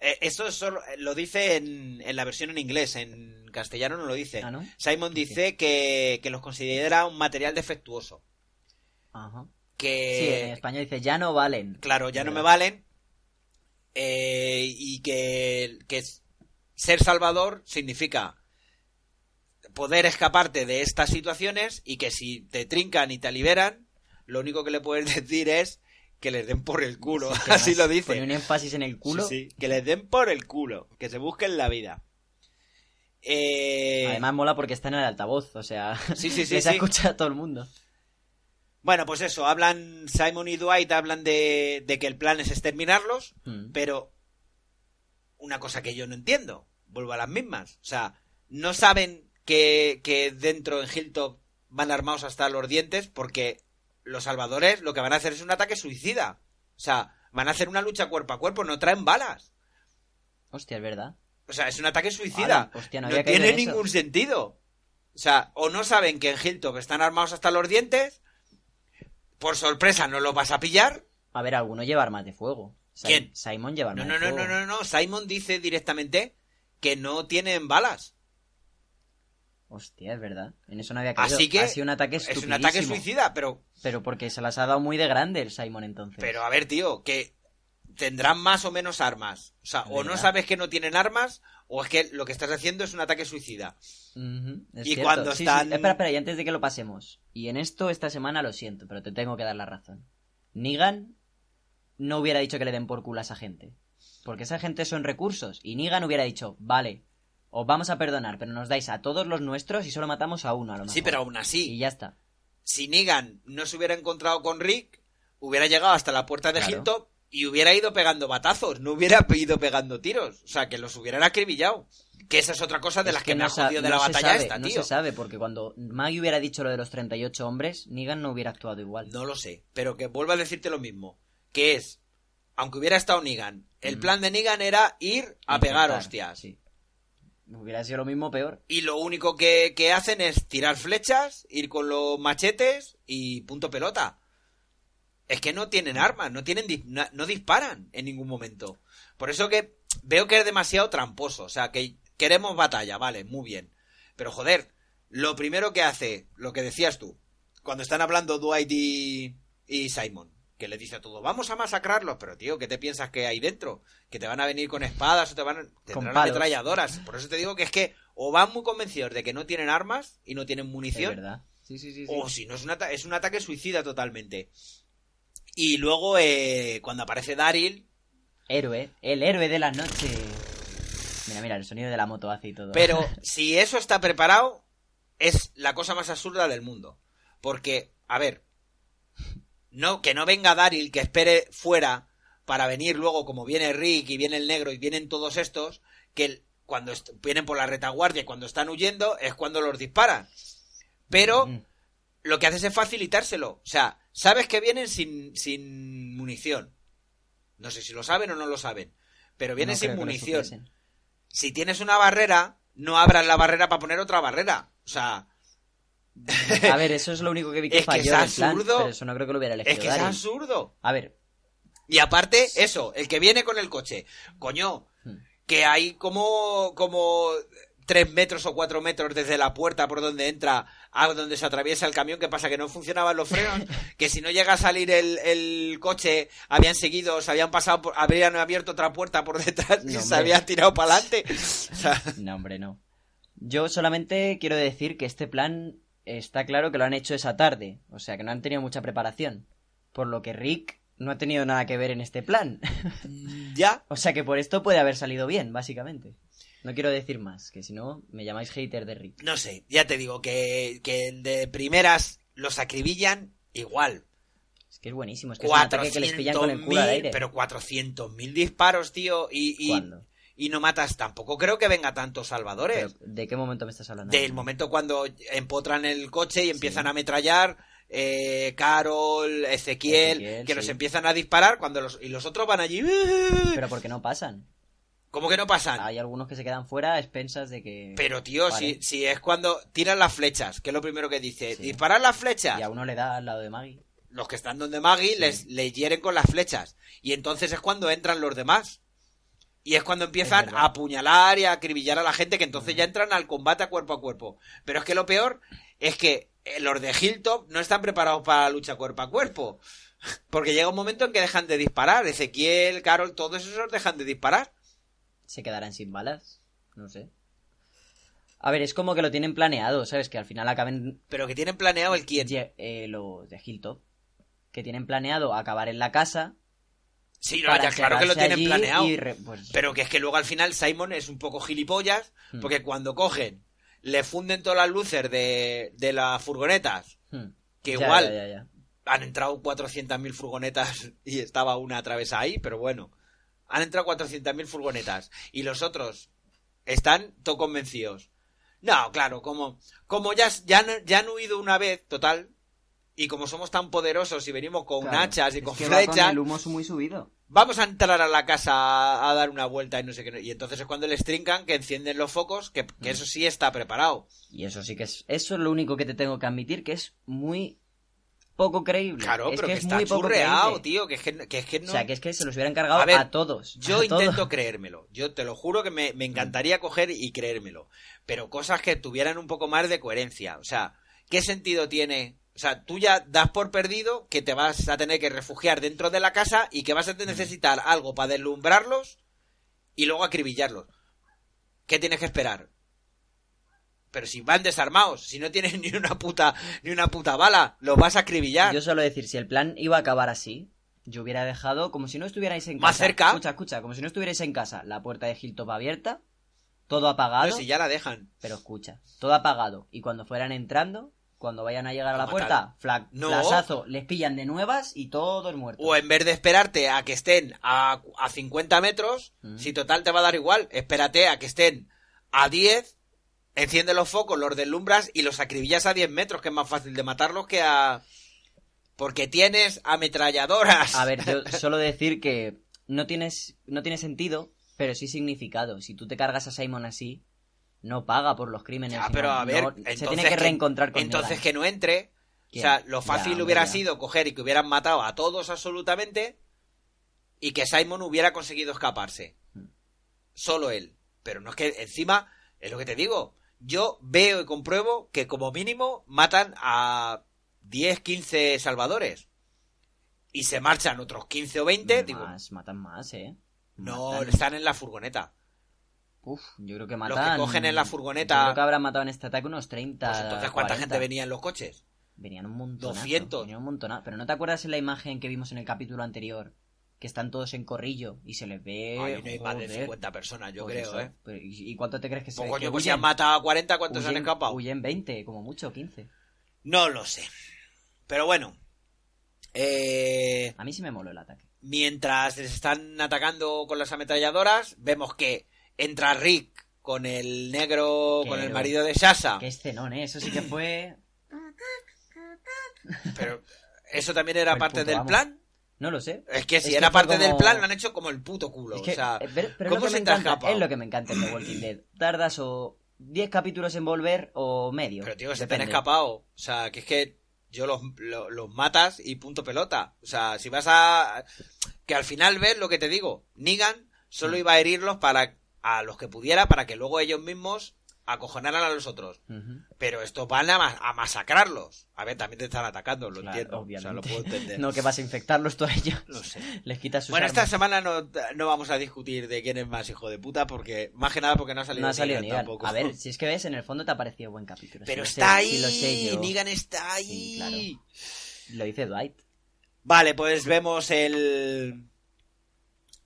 eh, Eso solo- lo dice en, en la versión en inglés, en castellano no lo dice. Ah, ¿no? Simon dice que, que los considera un material defectuoso. Ajá. Que... Sí, en español dice, ya no valen. Claro, ya no me valen. Eh, y que, que ser salvador significa poder escaparte de estas situaciones y que si te trincan y te liberan, lo único que le puedes (laughs) decir es que les den por el culo. (laughs) Así lo Pone dice. un énfasis en el culo. Sí, sí, que les den por el culo, que se busquen la vida. Eh, Además mola porque está en el altavoz, o sea, Sí, sí, (laughs) sí, sí. escucha a todo el mundo. Bueno, pues eso, hablan, Simon y Dwight hablan de, de que el plan es exterminarlos, Mm. Pero una cosa que yo no entiendo, vuelvo a las mismas. O sea, no saben que, que dentro en Hilltop van armados hasta los dientes porque los salvadores lo que van a hacer es un ataque suicida. O sea, van a hacer una lucha cuerpo a cuerpo, no traen balas. Hostia, es verdad. O sea, es un ataque suicida. Hostia, no no tiene eso. ningún sentido. O sea, o no saben que en Hilltop están armados hasta los dientes, por sorpresa no los vas a pillar, A ver, alguno lleva armas de fuego. ¿Quién? Simon lleva No, armas no, de no, no, fuego. no, no. Simon dice directamente que no tienen balas. Hostia, es verdad. En eso no había caído. Así que Ha sido un ataque es un ataque suicida, pero, Pero porque se las ha dado muy de grande el Simon entonces. pero a ver, tío, que tendrán más o menos armas. O sea, o no sabes que no tienen armas, o es que lo que estás haciendo es un ataque suicida. Es Y cierto. cuando Sí, sí. están- Espera, espera, y antes de que lo pasemos. Y en esto, esta semana lo siento, pero te tengo que dar la razón. Negan no hubiera dicho que le den por culo a esa gente. Porque esa gente son recursos. Y Negan hubiera dicho, vale, os vamos a perdonar, pero nos dais a todos los nuestros y solo matamos a uno a lo mejor. Sí, pero aún así, Y ya está. si Negan no se hubiera encontrado con Rick, hubiera llegado hasta la puerta de Claro. Y hubiera ido pegando batazos, no hubiera (laughs) ido pegando tiros. O sea, que los hubieran acribillado. Que esa es otra cosa de Es las que, me no ha sa- jodido de no la batalla sabe, esta, No tío. se sabe, porque cuando Maggie hubiera dicho lo de los 38 hombres, Negan no hubiera actuado igual. No lo sé, pero que vuelvo a decirte lo mismo. Que es, aunque hubiera estado Negan, el Mm. plan de Negan era ir a pegar hostias. Sí. Hubiera sido lo mismo peor. Y lo único que, que hacen es tirar flechas, ir con los machetes y punto pelota. Es que no tienen armas, no tienen no disparan en ningún momento. Por eso que veo que es demasiado tramposo. O sea, que queremos batalla, vale, muy bien. Pero joder, lo primero que hace, lo que decías tú, cuando están hablando Dwight y, y Simon, que le dice a todo, vamos a masacrarlos, pero tío, ¿qué te piensas que hay dentro? Que te van a venir con espadas o te van a... tendrán palos. ametralladoras. Por eso te digo que es que o van muy convencidos de que no tienen armas y no tienen Es munición, verdad. Sí, sí, sí. o si no es un, es un ataque suicida totalmente. Y luego, eh, cuando aparece Daryl, Héroe, el héroe de la noche. Mira, mira, el sonido de la moto hace y todo. Pero (laughs) si eso está preparado, es la cosa más absurda del mundo. Porque, a ver, no, que no venga Daryl, que espere fuera para venir luego, como viene Rick y viene el negro y vienen todos estos, que cuando vienen por la retaguardia y cuando están huyendo es cuando los disparan. Pero Mm. lo que haces es facilitárselo. O sea, sabes que vienen sin, sin munición. No sé si lo saben o no lo saben. Pero vienen No sin munición. Si tienes una barrera, no abras la barrera para poner otra barrera. O sea, A ver, eso es lo único que vi que (laughs) Es que falló es del plan, absurdo. pero eso no creo que lo hubiera elegido es que es absurdo. A ver, Y aparte, eso, el que viene con el coche. Coño, Hmm. que hay como, como tres metros o cuatro metros desde la puerta por donde entra a donde se atraviesa el camión. que pasa? Que no funcionaban los frenos. (laughs) que si no llega a salir el, el coche, habían seguido, se habían pasado, por- habrían abierto otra puerta por detrás y se habían tirado para adelante. (laughs) O sea, no, hombre, no. Yo solamente quiero decir que este plan está claro que lo han hecho esa tarde, o sea que no han tenido mucha preparación. Por lo que Rick no ha tenido nada que ver en este plan. (laughs) ya. o sea que por esto puede haber salido bien, básicamente. No quiero decir más, que si no me llamáis hater de Rick. No sé, ya te digo que, que de primeras los acribillan igual. Es que es buenísimo, es que es un ataque que les pillan con el culo al 400.000, aire. Pero 400.000 disparos, tío, y, y, ¿Cuándo? Y no matas tampoco. Creo que venga tantos salvadores. ¿De qué momento me estás hablando? Del momento cuando empotran el coche y empiezan a ametrallar. Eh, Carol, Ezequiel, Ezequiel, que sí. los empiezan a disparar cuando los, y los otros van allí. (laughs) Pero porque no pasan. ¿Cómo que no pasan? Hay algunos que se quedan fuera a expensas de que... Pero tío, Vale. si, si es cuando tiran las flechas, que es lo primero que dice, Sí. disparar las flechas. Y a uno le da al lado de Maggie. los que están donde Maggie les, les hieren con las flechas. Y entonces es cuando entran los demás. Y es cuando empiezan a apuñalar y a acribillar a la gente, que entonces ya entran al combate a cuerpo a cuerpo. Pero es que lo peor es que eh, los de Hilltop no están preparados para la lucha cuerpo a cuerpo. (laughs) Porque llega un momento en que dejan de disparar. Ezequiel, Carol, todos esos dejan de disparar. Se quedarán sin balas. No sé. A ver, es como que lo tienen planeado, ¿sabes? Que al final acaben Pero que tienen planeado el quién. Eh, los de Hilltop. Que tienen planeado acabar en la casa. Sí, no, para ya claro que lo tienen planeado. re- pues, Pero que es que luego al final Simon es un poco gilipollas, Hmm. porque cuando cogen, le funden todas las luces de, de las furgonetas, hmm. que Ya, igual ya, ya, ya. han entrado 400.000 furgonetas y estaba una atravesada ahí, pero bueno, han entrado 400.000 furgonetas y los otros están todo convencidos. No, claro, como, como ya, ya, ya han huido una vez, total, y como somos tan poderosos y venimos con Claro, hachas y con flechas, Con el humo muy subido. vamos a entrar a la casa a, dar una vuelta y no sé qué. Y entonces es cuando les trincan que encienden los focos, que, que eso sí está preparado. Y eso sí que es. Eso es lo único que te tengo que admitir, que es muy poco creíble. Claro, es pero que, que, es está muy churreado, tío, que es que, que es que no... O sea, que es que se los hubieran cargado A todos. Yo a todos. intento creérmelo. Yo te lo juro que me, me encantaría coger y creérmelo. Pero cosas que tuvieran un poco más de coherencia. O sea, ¿qué sentido tiene? O sea, tú ya das por perdido que te vas a tener que refugiar dentro de la casa y que vas a necesitar algo para deslumbrarlos y luego acribillarlos. ¿Qué tienes que esperar? Pero si van desarmados, si no tienen (laughs) ni una puta, ni una puta bala, los vas a acribillar. Yo suelo decir, si el plan iba a acabar así, yo hubiera dejado como si no estuvierais en casa. Más cerca. Escucha, escucha, como si no estuvierais en casa. La puerta de Hilltop abierta, todo apagado. Pero si ya la dejan. Pero escucha, todo apagado. Y cuando fueran entrando, cuando vayan a llegar a la puerta, fla- No. flasazo, les pillan de nuevas y todos muertos. O en vez de esperarte a que estén a, a 50 metros, Mm. si total te va a dar igual, espérate a que estén a 10, enciende los focos, los deslumbras y los acribillas a 10 metros, que es más fácil de matarlos que a... Porque tienes ametralladoras. A ver, yo (laughs) solo decir que no tienes, no tiene sentido, pero sí significado. Si tú te cargas a Simon así, no paga por los crímenes. Ya, pero a ver, no- entonces se tiene que reencontrar con Entonces que no entre. O sea, lo Ya, fácil hombre, hubiera ya. sido coger y que hubieran matado a todos absolutamente y que Simon hubiera conseguido escaparse. Hmm. Solo él. Pero no es que encima, es lo que te digo, yo veo y compruebo que como mínimo matan a 10, 15 salvadores. Y se marchan otros 15 o 20, digo, Más, matan más, ¿eh? no, Matan- están en la furgoneta. Uf, yo creo que Los matan... que cogen en la furgoneta- Yo creo que habrán matado en este ataque unos 30, Pues entonces, ¿cuánta 40. gente venía en los coches? Venían un montón. 200. Venían un montón. Pero ¿no te acuerdas en la imagen que vimos en el capítulo anterior? Que están todos en corrillo y se les ve... Ay, no hay más de joder. 50 personas, yo Pues creo, eso. ¿eh? Pero, ¿Y cuánto te crees que se Pues coño, pues si han matado a 40, ¿cuántos han Huyen- escapado? Huyen 20, como mucho, 15. No lo sé. Pero bueno. Eh, A mí sí me moló el ataque. mientras les están atacando con las ametralladoras, vemos que entra Rick con el negro, con el marido de Sasha. Qué escenón, ¿eh? Eso sí que fue... Pero eso también era parte puto del plan. No lo sé. Es que si Es que era parte del plan, lo han hecho como el puto culo. Es que, o sea, eh, pero, pero ¿cómo que se me te ha encanta, escapado? es lo que me encanta en The Walking Dead. Tardas o 10 capítulos en volver o medio. Pero tío, se te han escapado. O sea, que es que yo los, lo- los matas y punto pelota. O sea, si vas a... Que al final ves lo que te digo. Negan solo Mm. iba a herirlos para a los que pudiera para que luego ellos mismos acojonaran a los otros. Pero estos van a, ma- a masacrarlos. A ver, también te están atacando, lo Claro, entiendo. obviamente. O sea, lo puedo entender. (laughs) No que vas a infectarlos tú a ellos. No sé. Les quitas sus Bueno, esta semana no, no vamos a discutir de quién es más hijo de puta, porque más que nada porque no ha salido, No ha salido Negan Negan. tampoco. A ver, si es que ves, en el fondo te ha parecido buen capítulo. Pero Si está sé- ahí, si. Negan está ahí. Sí, claro. Lo dice Dwight. Vale, pues vemos el...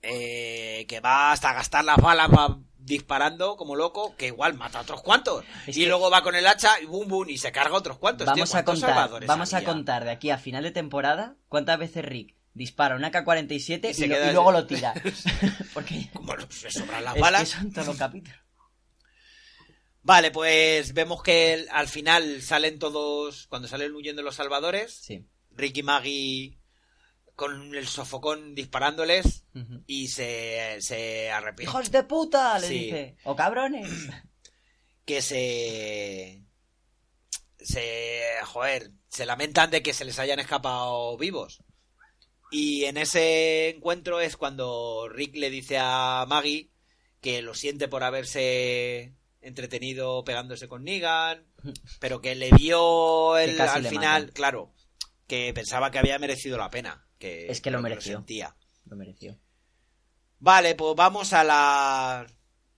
eh, que va hasta gastar las balas, va disparando como loco, que igual mata a otros cuantos. Es y luego va con el hacha y bum bum y se carga a otros cuantos. Vamos tío, a ¿cuántos contar, vamos a contar de aquí a final de temporada cuántas veces Rick dispara una K-47 Y y, lo- y luego lo tira. (laughs) (laughs) Porque Como se sobran las es balas. que son todos los capítulos. Vale, pues vemos que al final salen todos, cuando salen huyendo los salvadores, Sí. Rick y Maggie con el sofocón disparándoles y se, se arrepienten. ¡Hijos de puta! Le Sí. dice. ¡O cabrones! (clears throat) que se se joder se lamentan de que se les hayan escapado vivos y en ese encuentro es cuando Rick le dice a Maggie que lo siente por haberse entretenido pegándose con Negan (laughs) pero que le vio el, al le final mata. claro que pensaba que había merecido la pena que Es que lo mereció. sentía Lo mereció. vale pues vamos a la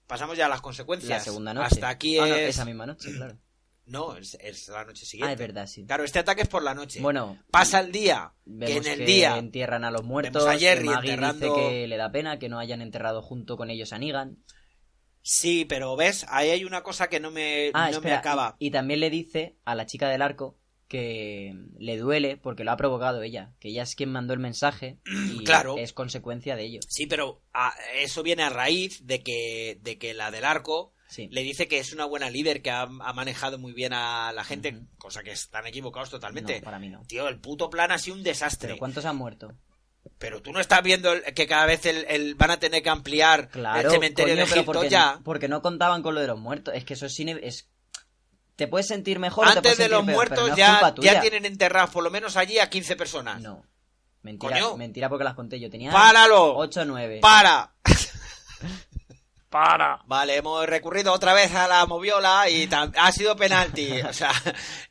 pasamos ya a las consecuencias La segunda noche. hasta aquí Ah, no, es esa misma noche, claro. (clears throat) no, es, es la noche siguiente. Ah, es verdad, sí. Claro, este ataque es por la noche. Bueno, Pasa el día, que en el que día... entierran a los muertos. a Jerry que Maggie enterrando- dice que le da pena que no hayan enterrado junto con ellos a Negan. Sí, pero ves, ahí hay una cosa que no me, Ah, no me acaba. Y, y también le dice a la chica del arco que le duele porque lo ha provocado ella. Que ella es quien mandó el mensaje (clears throat) y Claro. es consecuencia de ello. Sí, pero ah, eso viene a raíz de que, de que la del arco Sí. le dice que es una buena líder, que ha, ha manejado muy bien a la gente, cosa que están equivocados totalmente. No, para mí no. Tío, el puto plan ha sido un desastre. Pero ¿cuántos han muerto? Pero tú no estás viendo que cada vez el, el- van a tener que ampliar Claro, el cementerio coño, de Egipto porque, ya. porque no contaban con lo de los muertos. Es que eso es cine... Es... Te puedes sentir mejor o te Antes puedes de sentir los peor, muertos no ya, ya tienen enterrados por lo menos allí a 15 personas. No. Mentira, Coño. mentira porque las conté yo. Tenía ¡Páralo! 8 o 9. ¡Para! (laughs) ¡Para! Vale, hemos recurrido otra vez a la moviola y ha sido penalti. O sea,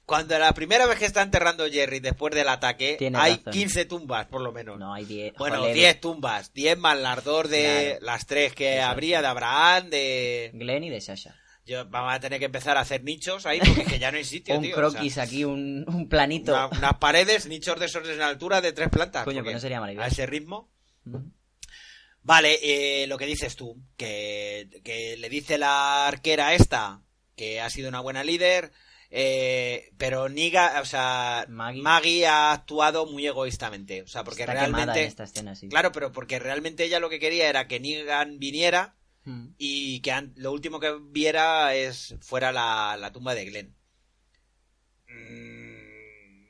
cuando la primera vez que está enterrando Jerry después del ataque, Tiene hay razón. 15 tumbas por lo menos. No, hay 10. bueno, Joder, 10 tumbas. 10 más las dos de Claro. las tres que Exacto. habría de Abraham, de... Glenn y de Sasha. Yo, vamos a tener que empezar a hacer nichos ahí porque es que ya no hay sitio, (laughs) un tío. o sea, croquis aquí, un, un planito. una- unas paredes, nichos de esos en altura de tres plantas. Coño, pues no sería idea. A ese ritmo. Vale, eh, lo que dices tú, que, que le dice la arquera esta que ha sido una buena líder, eh, pero Niga, o sea, Maggie. Maggie. ha actuado muy egoístamente, o sea, porque Está realmente, en esta escena, sí. claro, pero porque realmente ella lo que quería era que Negan viniera Mm. y que lo último que viera es fuera la, la tumba de Glenn. Mm,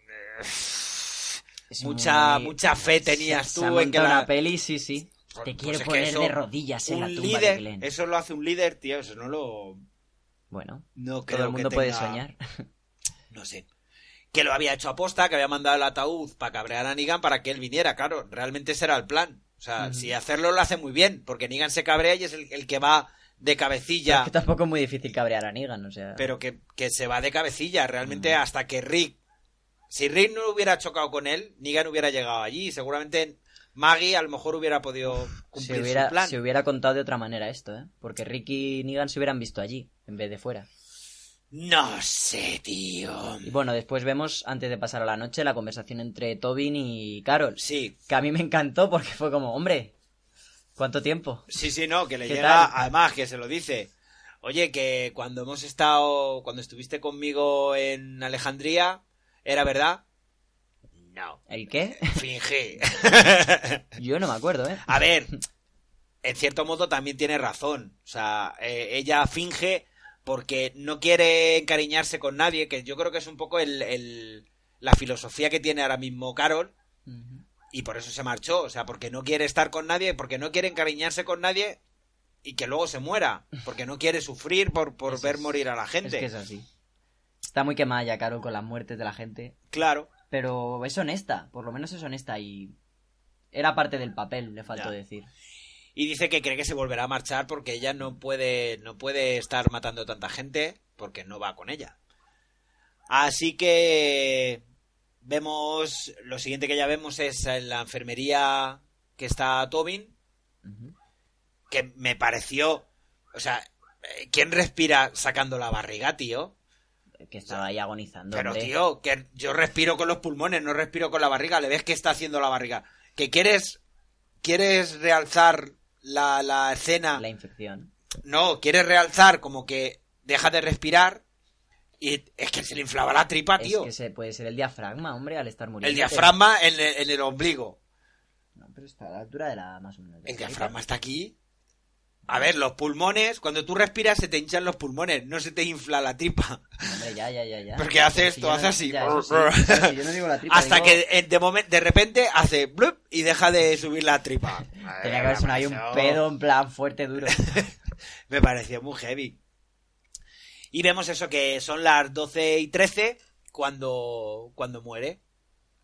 mucha, muy- mucha fe tenías se, tú se en que la, peli, sí, sí. Pues- Te pues quiero es que poner eso- de rodillas en la tumba líder, de Glenn. eso lo hace un líder, tío, eso no lo Bueno, no todo el mundo puede soñar. No sé. Que lo había hecho aposta, que había mandado el ataúd para cabrear a Negan para que él viniera, claro, realmente ese era el plan. O sea, si hacerlo lo hace muy bien, porque Negan se cabrea y es el, el que va de cabecilla, es que tampoco es muy difícil cabrear a Negan, o sea... pero que, que se va de cabecilla, realmente hasta que Rick, si Rick no hubiera chocado con él, Negan hubiera llegado allí seguramente Maggie a lo mejor hubiera podido cumplir se hubiera, su plan. se hubiera contado de otra manera esto, ¿eh? Porque Ricky y Negan se hubieran visto allí, en vez de fuera. No sé, tío. Y bueno, después vemos, antes de pasar a la noche, la conversación entre Tobin y Carol. Sí, Que a mí me encantó porque fue como, hombre, ¿cuánto tiempo? Sí, sí, no, que le ¿Qué llega, tal? además que se lo dice. Oye, que cuando hemos estado, cuando estuviste conmigo en Alejandría, ¿era verdad? No, ¿El qué? fingí. (laughs) Yo no me acuerdo, ¿eh? A ver, en cierto modo también tiene razón. O sea, eh, ella finge porque no quiere encariñarse con nadie, que yo creo que es un poco el, el- la filosofía que tiene ahora mismo Carol, y por eso se marchó. O sea, porque no quiere estar con nadie, porque no quiere encariñarse con nadie y que luego se muera, porque no quiere sufrir por, por ver es- morir a la Es gente. que es así. Está muy quemada ya, Carol, con las muertes de la gente. Claro. Pero es honesta, por lo menos es honesta y. Era parte del papel, le faltó Ya. decir. Y dice que cree que se volverá a marchar porque ella no puede, no puede estar matando tanta gente porque no va con ella. Así que vemos, lo siguiente que ya vemos es en la enfermería que está Tobin, que me pareció, o sea, eh, ¿quién respira sacando la barriga, tío? Que estaba ahí agonizando. Pero hombre. tío, que yo respiro con los pulmones, no respiro con la barriga, le ves que está haciendo la barriga. Que quieres, quieres realzar la, la escena La infección. No, quiere realzar como que deja de respirar y es que se le inflaba la tripa, Es tío. que se, puede ser el diafragma, hombre, al estar muriendo. El diafragma en el, en el ombligo. No, pero está a la altura de la más o menos. El diafragma está aquí. A ver, los pulmones, cuando tú respiras se te hinchan los pulmones, no se te infla la tripa. Hombre, ya, ya, ya, ya. Porque hace Pero esto, hace no- así. ya, eso sí. Claro, si yo no digo la tripa, Hasta digo- que de, momen- de repente hace blup y deja de subir la tripa. (laughs) Tenía que haber sonado ahí un pedo en plan fuerte, duro. (laughs) Me pareció muy heavy. Y vemos eso que son las 12 y 13 cuando, cuando muere.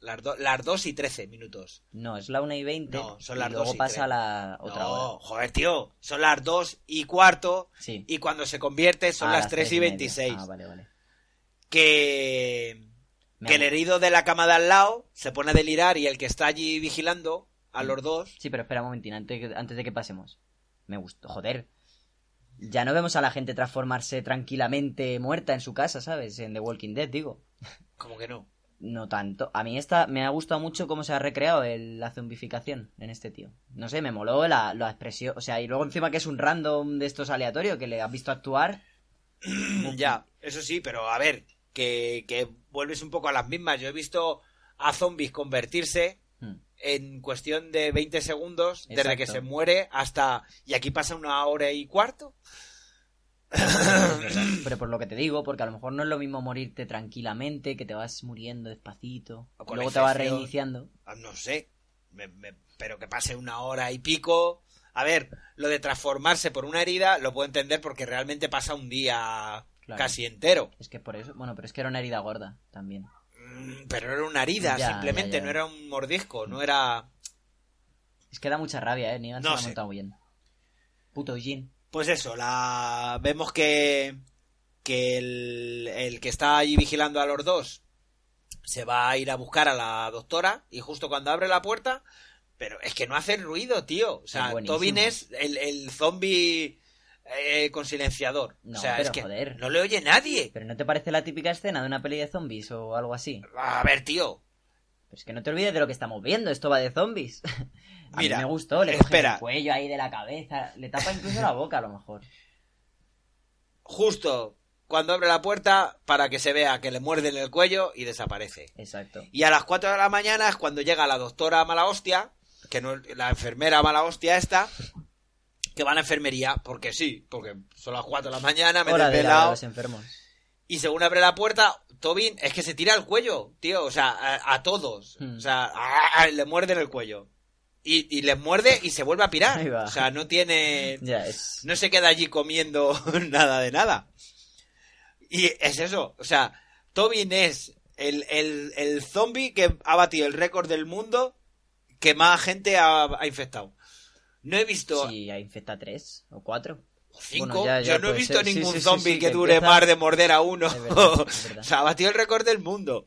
Las, do- las 2 y 13 minutos. No, es la 1 y 20. No, son las y luego dos y pasa tres. la otra no, hora. joder, tío. Son las 2 y cuarto. Sí. Y cuando se convierte son Ah, las 3 y media. 26. Ah, vale, vale. Que, Me que el hago- herido de la cama de al lado se pone a delirar y el que está allí vigilando a los dos. Sí, pero espera un momentín, antes, antes de que pasemos. Me gustó, joder. Ya no vemos a la gente transformarse tranquilamente muerta en su casa, ¿sabes? En The Walking Dead, digo. Como que no. No tanto. A mí esta me ha gustado mucho cómo se ha recreado el- la zombificación en este tío. No sé, me moló la, la expresión. O sea, y luego encima que es un random de estos aleatorios que le has visto actuar. (clears throat) Ya, eso sí, pero a ver, que, que vuelves un poco a las mismas. Yo he visto a zombies convertirse Hmm. en cuestión de 20 segundos, desde que se muere hasta... Y aquí pasa una hora y cuarto. (laughs) Pero por lo que te digo, porque a lo mejor no es lo mismo morirte tranquilamente, que te vas muriendo despacito, O luego te vas reiniciando. Ah, No sé, me- me- pero que pase una hora y pico. A ver, lo de transformarse por una herida lo puedo entender porque realmente pasa un día Claro. casi entero. Es que por eso, bueno, pero es que era una herida gorda también. Mm, Pero era una herida, Ya, simplemente, ya, ya. no era un mordisco, no era... Es que da mucha rabia, eh, Negan No se lo ha montado bien. Puto Jin. Pues eso, la vemos que, que el, el que está allí vigilando a los dos se va a ir a buscar a la doctora y justo cuando abre la puerta, pero es que no hace ruido, tío. O sea, Es. Tobin es el, el zombie eh, con silenciador. No, o sea, pero es que joder. no le oye nadie. ¿Pero no te parece la típica escena de una peli de zombies o algo así? A ver, tío. Pero es que no te olvides de lo que estamos viendo, esto va de zombies. (laughs) a Mira, mí me gustó, le coge espera. el cuello ahí de la cabeza, le tapa incluso la boca a lo mejor. Justo cuando abre la puerta para que se vea que le muerden el cuello y desaparece. Exacto. Y a las 4 de la mañana es cuando llega la doctora mala hostia, que no la enfermera mala hostia esta, que va a la enfermería, porque sí, porque son las 4 de la mañana, me he de los enfermos. Y según abre la puerta, Tobin es que se tira el cuello, tío, o sea, a, a todos. Hmm. O sea, ¡ah! le muerden el cuello. Y, y les muerde y se vuelve a pirar. O sea, no tiene... (laughs) Ya es. No se queda allí comiendo (laughs) nada de nada. Y es eso, o sea, Tobin es el, el, el zombie que ha batido el récord del mundo que más gente ha, ha infectado. No he visto Sí, hay infecta tres o cuatro. Cinco, Bueno, ya- ya yo no he puede visto ser. Ningún sí, sí, zombie sí, que, que dure empieza- más de morder a uno. Es verdad, es verdad. (laughs) o sea, ha batido el récord del mundo.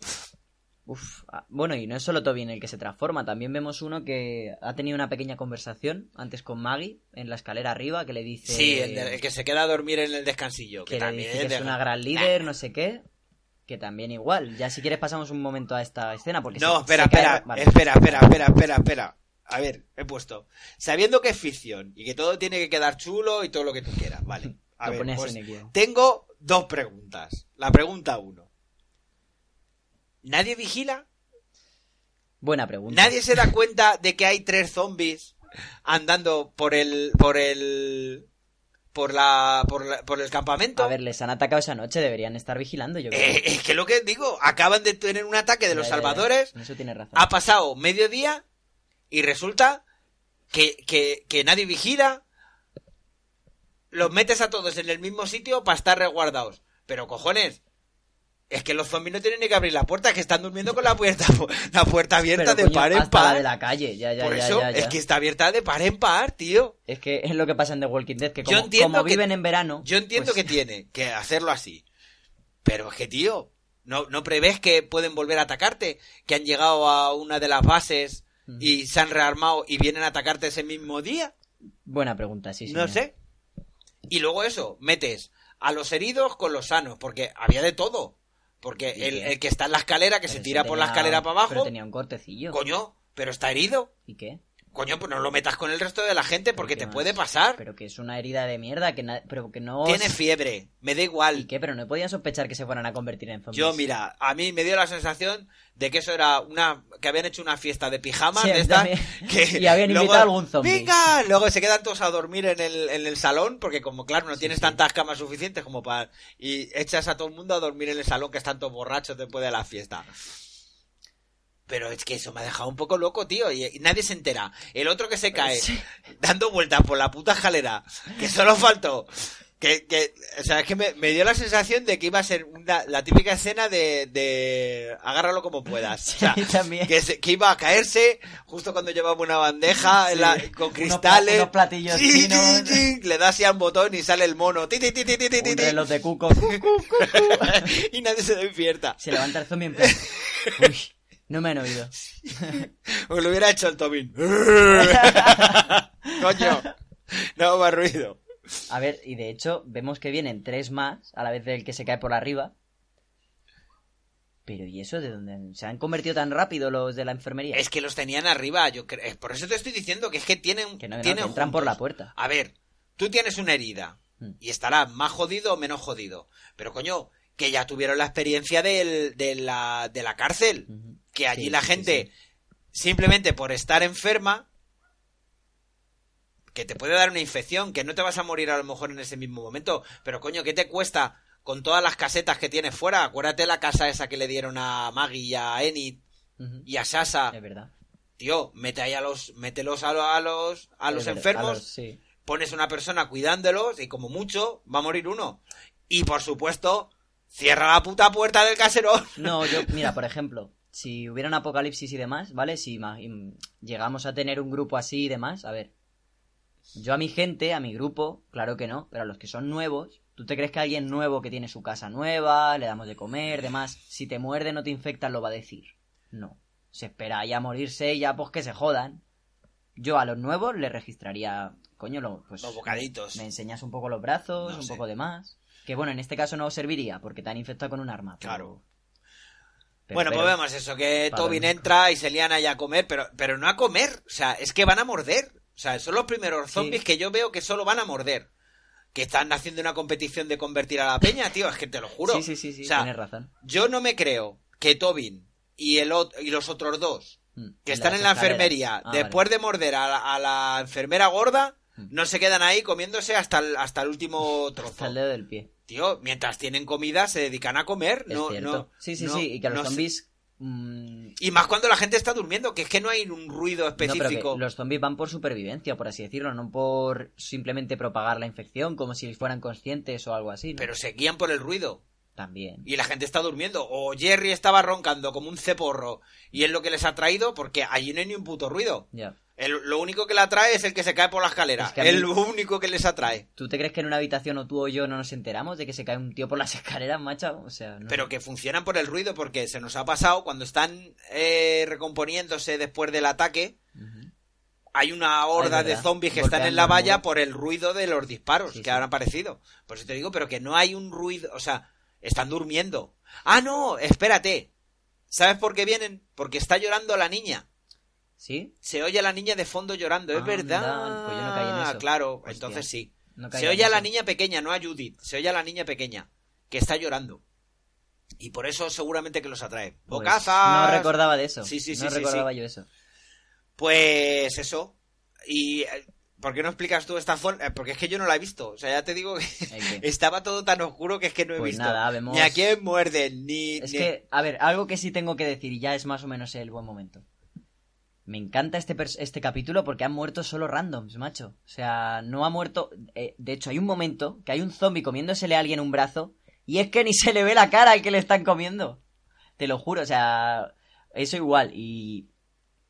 Uf, ah, bueno, y no es solo Tobin el que se transforma, también vemos uno que ha tenido una pequeña conversación antes con Maggie en la escalera arriba que le dice Sí, el, de- el que se queda a dormir en el descansillo. Que, que le también dice que es una gran líder, no sé qué, que también igual. Ya si quieres pasamos un momento a esta escena porque No, se- espera, se cae- espera, vale. espera, espera, espera, espera, espera. A ver, he puesto. Sabiendo que es ficción y que todo tiene que quedar chulo y todo lo que tú quieras, vale. (laughs) A ver, pues, tengo dos preguntas. La pregunta uno. ¿Nadie vigila? Buena pregunta. ¿Nadie se da cuenta de que hay tres zombies andando por el, por el, por la, por la- por el campamento. A ver, les han atacado esa noche, deberían estar vigilando, yo creo. Eh, es que lo que digo, acaban de tener un ataque de Ya, los ya, salvadores, eso tienes razón. ha pasado mediodía y resulta que, que, que nadie vigila, los metes a todos en el mismo sitio para estar resguardados. Pero cojones, es que los zombies no tienen ni que abrir la puerta, es que están durmiendo con la puerta, la puerta abierta Pero, de coño, par en la par. de la calle, ya, ya, Por ya, eso ya, ya. es que está abierta de par en par, tío. Es que es lo que pasa en The Walking Dead, que Yo como, entiendo como que- viven en verano... Yo entiendo pues, que tiene que hacerlo así. Pero es que, tío, ¿no, ¿no prevés que pueden volver a atacarte? Que han llegado a una de las bases y se han rearmado y vienen a atacarte ese mismo día. Buena pregunta, sí, no señor. sé. Y luego eso, metes a los heridos con los sanos, porque había de todo. Porque ¿Y el, el que está en la escalera, que Pero se tira por la escalera para Pero abajo, tenía un cortecillo. coño, pero está herido. ¿Y qué? Coño, pues no lo metas con el resto de la gente porque ¿Qué te puede pasar. Pero que es una herida de mierda, que pero que no... Tiene fiebre, me da igual. ¿Y qué? Pero no podían sospechar que se fueran a convertir en zombies. Yo, mira, a mí me dio la sensación de que eso era una. que habían hecho una fiesta de pijamas Sí, de estas. (laughs) Que Y habían luego, invitado a algún zombie. ¡Venga! Luego se quedan todos a dormir en el, en el salón, porque como, claro, no tienes tantas camas suficientes como para. y echas a todo el mundo a dormir en el salón que están todos borrachos después de la fiesta. Pero es que eso me ha dejado un poco loco, tío, y, y nadie se entera. El otro que se cae, Sí. dando vueltas por la puta escalera, que solo faltó. Que, que, o sea, es que me, me dio la sensación de que iba a ser una, la típica escena de, de agárralo como puedas. O sea, Sí, también. que, se- que iba a caerse justo cuando llevaba una bandeja en la- con Unos cristales. pla- unos platillos Sí, sí, chinos. sí, le das así al botón y sale el mono. Ti, ti, ti, Un reloj de cuco. cu, cu, cu, cu. (laughs) y nadie se despierta. Se levanta el zombie en plan... Uy, no me han oído. (laughs) O lo hubiera hecho el Tobin. (laughs) Coño. No más ruido. A ver, y de hecho, vemos que vienen tres más a la vez del que se cae por arriba. Pero ¿y eso de dónde? ¿Se han convertido tan rápido los de la enfermería? Es que los tenían arriba, yo creo. eh, Por eso te estoy diciendo que es que tienen. Que no, no, tienen que entran por la puerta. A ver, tú tienes una herida. Mm. Y estará más jodido o menos jodido. Pero coño, que ya tuvieron la experiencia del- de, la, de la cárcel. Que allí Sí, la sí, gente, simplemente por estar enferma, que te puede dar una infección, que no te vas a morir a lo mejor en ese mismo momento. Pero coño, ¿qué te cuesta con todas las casetas que tienes fuera? Acuérdate la casa esa que le dieron a Maggie y a Enid y a Sasa. Es verdad. Tío, mete ahí a los, mételos a, lo- a los, a los verdad, enfermos, a los- sí. pones una persona cuidándolos y como mucho va a morir uno. Y por supuesto, cierra la puta puerta del caserón. No, yo, (laughs) mira, por ejemplo, si hubiera un apocalipsis y demás, ¿vale? Si llegamos a tener un grupo así y demás, a ver. Yo a mi gente, a mi grupo, claro que no, pero a los que son nuevos, ¿tú te crees que alguien nuevo que tiene su casa nueva, le damos de comer, demás, si te muerde no te infectan, lo va a decir? No. Se espera ya a morirse y ya pues que se jodan. Yo a los nuevos les registraría, coño, lo, pues Los bocaditos. me enseñas un poco los brazos, No un sé. poco de más. Que bueno, en este caso no serviría porque te han infectado con un arma. pero- Claro. Pero- bueno, pues vemos eso, que Tobin entra y se lían ahí a comer, pero, pero no a comer. O sea, es que van a morder. O sea, son los primeros zombies que yo veo que solo van a morder. Que están haciendo una competición de convertir a la peña, tío, es que te lo juro. Sí, sí, sí, sí, O sea, tienes razón. Yo no me creo que Tobin y, el, ot- y los otros dos Mm, que están en la escaleras. enfermería, Ah, después de morder a la, a la enfermera gorda. No se quedan ahí comiéndose hasta el, hasta el último trozo. Hasta el dedo del pie. Tío, mientras tienen comida se dedican a comer. Es no, cierto. no, sí, sí, no- sí. Y que los no sé. zombies. mm, Y más cuando la gente está durmiendo, que es que no hay un ruido no, específico. los zombies van por supervivencia, por así decirlo, no por simplemente propagar la infección, como si fueran conscientes o algo así. ¿no? Pero se guían por el ruido. También. Y la gente está durmiendo. O Jerry estaba roncando como un ceporro. Y es lo que les ha traído porque allí no hay ni un puto ruido. Ya. El- lo único que le atrae es el que se cae por la escalera. Es que mí- lo único que les atrae. ¿Tú te crees que en una habitación o tú o yo no nos enteramos de que se cae un tío por las (laughs) escaleras, macho? O sea, no. Pero que funcionan por el ruido porque se nos ha pasado cuando están eh, recomponiéndose después del ataque. Hay una horda de zombies que están en la el valla por el ruido de los disparos Sí, que sí. han aparecido. Por eso te digo, pero que no hay un ruido, o sea, están durmiendo. Ah, no, espérate. ¿Sabes por qué vienen? Porque está llorando la niña. ¿Sí? Se oye a la niña de fondo llorando, es Anda, verdad. pues yo no caí en eso. Claro, Hostia. entonces sí. No Se oye a la niña pequeña, no a Judith. Se oye a la niña pequeña que está llorando. Y por eso seguramente que los atrae. Pues, ¡Bocazas! No recordaba de eso. Sí, sí, sí, No sí, recordaba sí. yo eso. Pues eso. y eh, ¿por qué no explicas tú esta forma? Porque es que yo no la he visto. O sea, ya te digo que (laughs) estaba todo tan oscuro que es que no he Pues visto. nada, vemos- Ni a quién muerden, ni... Es ni- que, a ver, algo que sí tengo que decir, y ya es más o menos el buen momento. Me encanta este, este capítulo porque han muerto solo randoms, macho. O sea, no ha muerto. eh, de hecho, hay un momento que hay un zombie comiéndosele a alguien un brazo y es que ni se le ve la cara al que le están comiendo. Te lo juro, o sea, eso igual. Y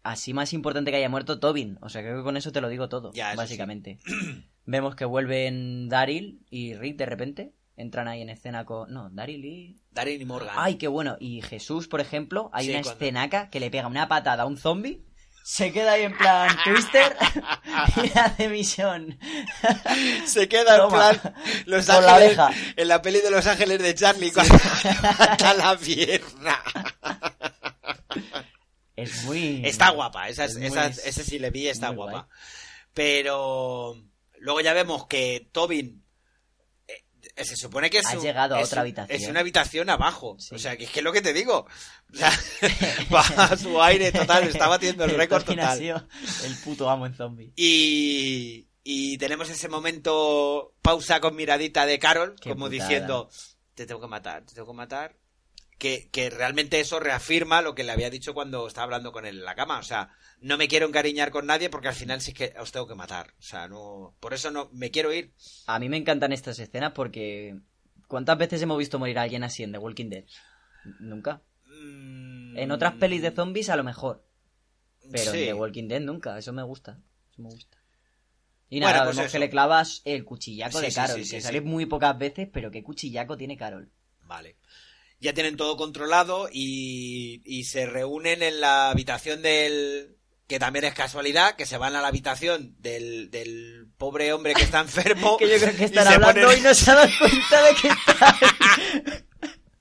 así más importante que haya muerto Tobin. O sea, creo que con eso te lo digo todo, Ya, básicamente. (clears throat) Vemos que vuelven Daryl y Rick de repente. Entran ahí en escena con. No, Daryl y. Daryl y Morgan. Ay, qué bueno. Y Jesús, por ejemplo, hay Sí, una cuando- escenaca que le pega una patada a un zombie, se queda ahí en plan twister (laughs) y hace misión. Se queda en plan Los Por la Ángeles, oreja. en la peli de Los Ángeles de Charlie cuando (laughs) mata la pierna. Es muy. Está guapa, esa, Es esa- muy- ese sí le vi, está guapa. guay. Pero luego ya vemos que Tobin se supone que es Ha un- llegado a es otra habitación. Es una habitación abajo. Sí. O sea, que es que es lo que te digo. O sea, (laughs) va a su aire total, está batiendo el récord total. el puto amo en zombie. Y, y tenemos ese momento pausa con miradita de Carol, Qué como putada. diciendo, te tengo que matar, te tengo que matar. Que, que realmente eso reafirma lo que le había dicho cuando estaba hablando con él en la cama. O sea, no me quiero encariñar con nadie porque al final sí que os tengo que matar. O sea, no. Por eso no me quiero ir. A mí me encantan estas escenas porque. ¿Cuántas veces hemos visto morir a alguien así en The Walking Dead? Nunca. Mm, En otras pelis de zombies a lo mejor. Pero sí. en The Walking Dead nunca. Eso me gusta. Eso me gusta. Y Bueno, nada, pues vemos que le clavas el cuchillaco Sí, de Carol. sí, que sale muy pocas veces, pero qué cuchillaco tiene Carol. Vale. Ya tienen todo controlado y, y se reúnen en la habitación del... Que también es casualidad, que se van a la habitación del, del pobre hombre que está enfermo. (laughs) que yo creo que están hablando ponen- y no se dan cuenta de que está ahí.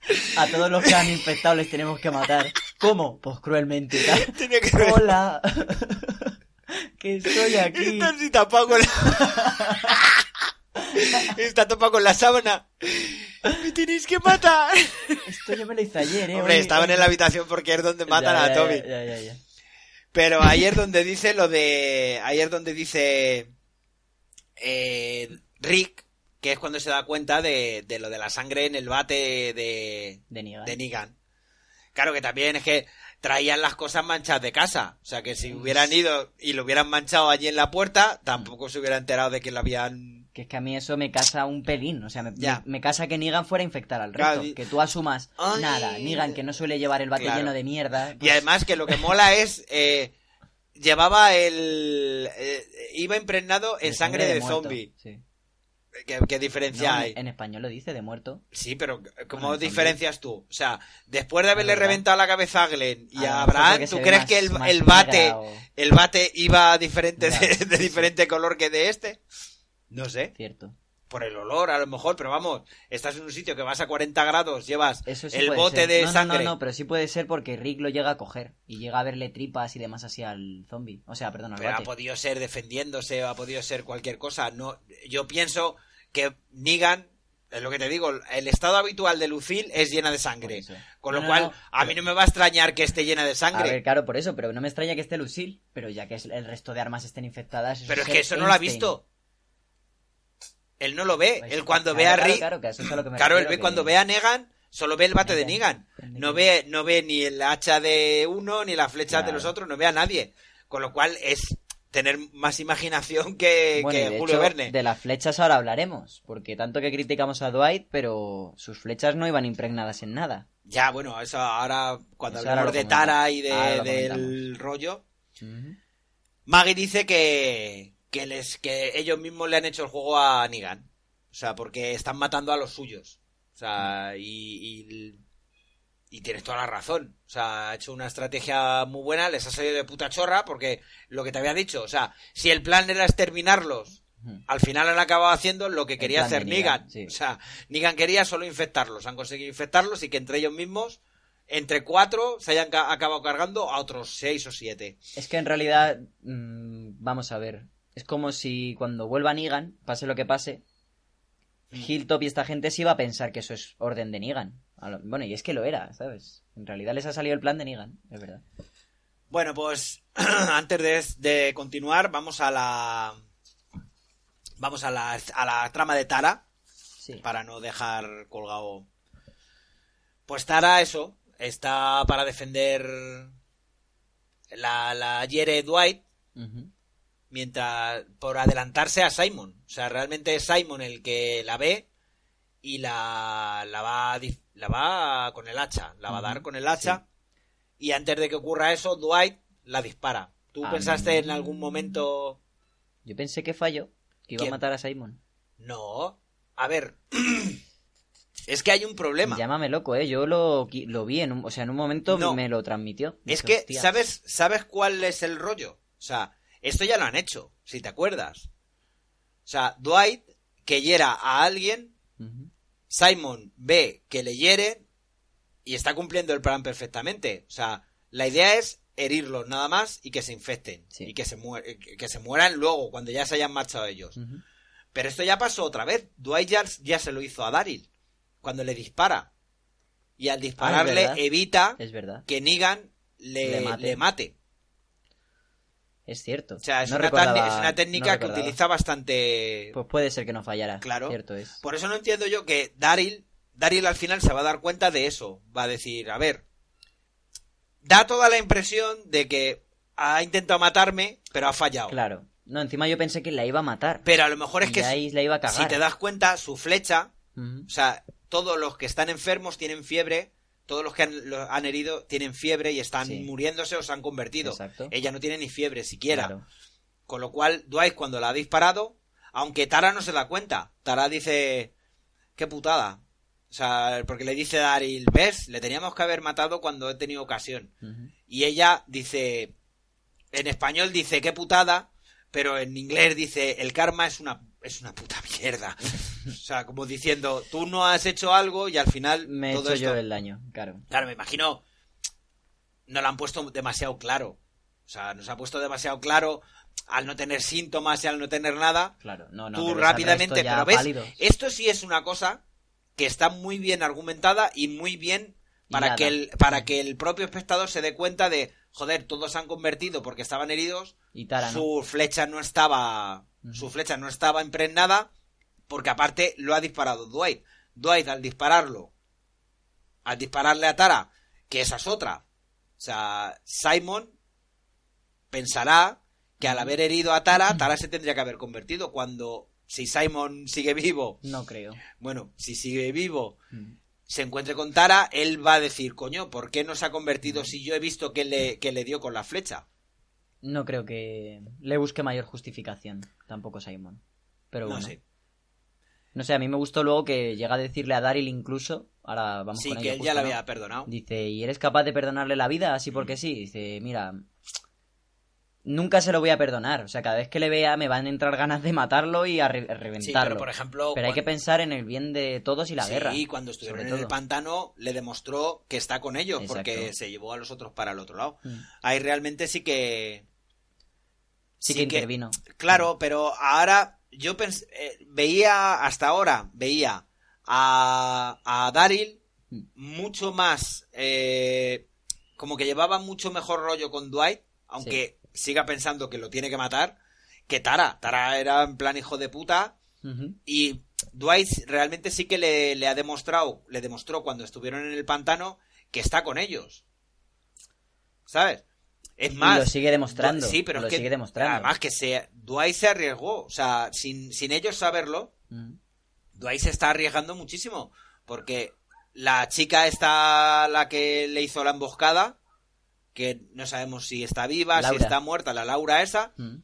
(laughs) A todos los que han infectado les tenemos que matar. ¿Cómo? Pues cruelmente. (laughs) que Hola. que estoy aquí. Está así tapado con la... Está tapado con la sábana. Me tenéis que matar. Esto yo me lo hice ayer, eh. Hombre, Hoy- estaban en la habitación porque es donde matan Ya, a Toby. Ya, ya, ya. Pero ayer donde dice lo de. Ayer donde dice. eh, Rick, que es cuando se da cuenta de, de lo de la sangre en el bate de. De Negan. de Negan. Claro que también es que traían las cosas manchadas de casa. O sea que si hubieran ido y lo hubieran manchado allí en la puerta, tampoco se hubiera enterado de que lo habían. Que es que a mí eso me casa un pelín. O sea, me, me- me casa que Negan fuera a infectar al Claro, resto. y- Que tú asumas Ay. nada. Negan, que no suele llevar el bate Claro. lleno de mierda. Y pues, además que lo que mola es. eh, llevaba el. eh, iba impregnado en de sangre de, zombie. Sí. ¿Qué, qué diferencia No, hay? en español lo dice, de muerto. Sí, pero ¿cómo Bueno, diferencias tú? O sea, después de haberle reventado la cabeza a Glenn y A Abraham, ¿tú crees más- que el, el bate o- el bate iba diferente de, de diferente color que de este? No sé, Cierto. por el olor a lo mejor, pero vamos, estás en un sitio que vas a 40 grados, llevas Eso sí el bote ser. de no, no, sangre. No, no, pero sí puede ser porque Rick lo llega a coger y llega a verle tripas y demás así al zombie. O sea, perdón, al Pero ha podido ser defendiéndose, o ha podido ser cualquier cosa. No, yo pienso que Negan, es lo que te digo, el estado habitual de Lucille es llena de sangre. Con lo No, cual, no, a mí no me va a extrañar que esté llena de A sangre. ver, claro, por eso, pero no me extraña que esté Lucille, pero ya que el resto de armas estén infectadas. Pero es que eso no lo ha visto. Él no lo ve. Pues, él cuando claro, ve a Rick. Claro, es él ve que- cuando ve a Negan, solo ve el bate de Negan. No ve, no ve ni el hacha de uno, ni las flechas de los otros, no ve a nadie. Con lo cual es tener más imaginación que, Bueno, que de Julio hecho, Verne. de las flechas ahora hablaremos, porque tanto que criticamos a Dwight, pero sus flechas no iban impregnadas en nada. Ya, bueno, eso ahora, cuando Eso hablamos de Tara y de, del rollo. Maggie dice que, que, les, que ellos mismos le han hecho el juego a Negan. O sea, porque están matando a los suyos. O sea, y, y, y tienes toda la razón. O sea, ha hecho una estrategia muy buena, les ha salido de puta chorra, porque lo que te había dicho, o sea, si el plan era exterminarlos, al final han acabado haciendo lo que quería hacer Negan, Negan. sí. O sea, Negan quería solo infectarlos, han conseguido infectarlos y que entre ellos mismos, entre cuatro, se hayan ca- acabado cargando a otros seis o siete. Es que en realidad, mm, vamos a ver, es como si cuando vuelva Negan, pase lo que pase, Mm. Hilltop y esta gente sí iba a pensar que eso es orden de Negan. Bueno, y es que lo era, ¿sabes? En realidad les ha salido el plan de Negan, es verdad. Bueno, pues (clears throat) antes de, de continuar, vamos a la. Vamos a la, a la trama de Tara, Sí. para no dejar colgado. Pues Tara, eso, está para defender. La, la hiere Dwight. Mientras por adelantarse a Simon. O sea, realmente es Simon el que la ve y la, la va la va con el hacha, la va a dar con el hacha y antes de que ocurra eso, Dwight la dispara. ¿Tú Ah, pensaste en algún momento Yo pensé que falló, que iba ¿Quién? a matar a Simon. no? A ver, (clears throat) es que hay un problema. Llámame loco, ¿eh? Yo lo, lo vi en un, o sea, en un momento No. me lo transmitió. Es que sabes sabes cuál es el rollo. O sea, esto ya lo han hecho, si te acuerdas. O sea, Dwight que hiera a alguien. Simon ve que le hieren y está cumpliendo el plan perfectamente. O sea, la idea es herirlos nada más y que se infecten. Sí. Y que se, muer- que se mueran luego, cuando ya se hayan marchado ellos. Pero esto ya pasó otra vez. Dwight ya, ya se lo hizo a Daryl. Cuando le dispara. Y al dispararle Ah, evita Es verdad, que Negan le, Le mate. le mate. Es cierto. O sea, es, No una, recordaba- es una técnica no que utiliza bastante... Pues puede ser que no fallara. Claro. Cierto es. Por eso no entiendo yo que Daryl, Daryl al final se va a dar cuenta de eso. Va a decir, a ver, da toda la impresión de que ha intentado matarme, pero ha fallado. Claro. No, encima yo pensé que la iba a matar. Pero a lo mejor es que ahí la iba a cagar. si te das cuenta, su flecha, o sea, todos los que están enfermos tienen fiebre, todos los que han, los han herido tienen fiebre y están Sí. muriéndose o se han convertido. Exacto. Ella no tiene ni fiebre siquiera. Claro. Con lo cual, Dwight cuando la ha disparado, aunque Tara no se da cuenta, Tara dice, qué putada. O sea, porque le dice a Daryl, ves, le teníamos que haber matado cuando he tenido ocasión. Y ella dice, en español dice, qué putada, pero en inglés dice, el karma es una, es una puta mierda. o sea, como diciendo, tú no has hecho algo y al final Me he hecho esto... yo el daño, claro. Claro, me imagino. No lo han puesto demasiado claro. O sea, nos ha puesto demasiado claro al no tener síntomas y al no tener nada. Claro, no, no. tú rápidamente, pero ves, pálidos. esto sí es una cosa que está muy bien argumentada y muy bien para que el para que el propio espectador se dé cuenta de, joder, todos se han convertido porque estaban heridos, Y Tara, ¿no? su flecha no estaba Su flecha no estaba impregnada porque aparte lo ha disparado Dwight. Dwight al dispararlo al dispararle a Tara, que esa es otra. O sea, Simon pensará que al haber herido a Tara, Tara se tendría que haber convertido cuando si Simon (laughs) sigue vivo, No creo. bueno, si sigue vivo, Mm. se encuentre con Tara, él va a decir, coño, ¿por qué no se ha convertido si yo he visto que le, que le dio con la flecha? No creo que le busque mayor justificación. Tampoco Simon. Pero no bueno. sé. No sé, a mí me gustó luego que llega a decirle a Daryl incluso. Ahora vamos Sí, con que él ya la ¿no? había perdonado. Dice, ¿y eres capaz de perdonarle la vida así Mm. porque sí? Dice, mira, nunca se lo voy a perdonar. O sea, cada vez que le vea me van a entrar ganas de matarlo y a, re- a reventarlo. Sí, pero por ejemplo, Pero hay que pensar en el bien de todos y la sí, guerra. y cuando estuvieron en el pantano le demostró que está con ellos Exacto. porque se llevó a los otros para el otro lado. Mm. Ahí realmente sí que Sí, que intervino. Claro, pero ahora yo eh, veía hasta ahora veía a, a Daryl Mm. mucho más eh, como que llevaba mucho mejor rollo con Dwight, aunque siga pensando que lo tiene que matar, que Tara. Tara era en plan hijo de puta y Dwight realmente sí que le, le ha demostrado, le demostró cuando estuvieron en el pantano que está con ellos. ¿Sabes? Es Y más. lo sigue demostrando. Sí, pero lo es que sigue demostrando. además que se, Dwight se arriesgó. O sea, sin, sin ellos saberlo, Mm. Dwight se está arriesgando muchísimo. Porque la chica está la que le hizo la emboscada, que no sabemos si está viva, Laura. si está muerta, la Laura esa, Mm.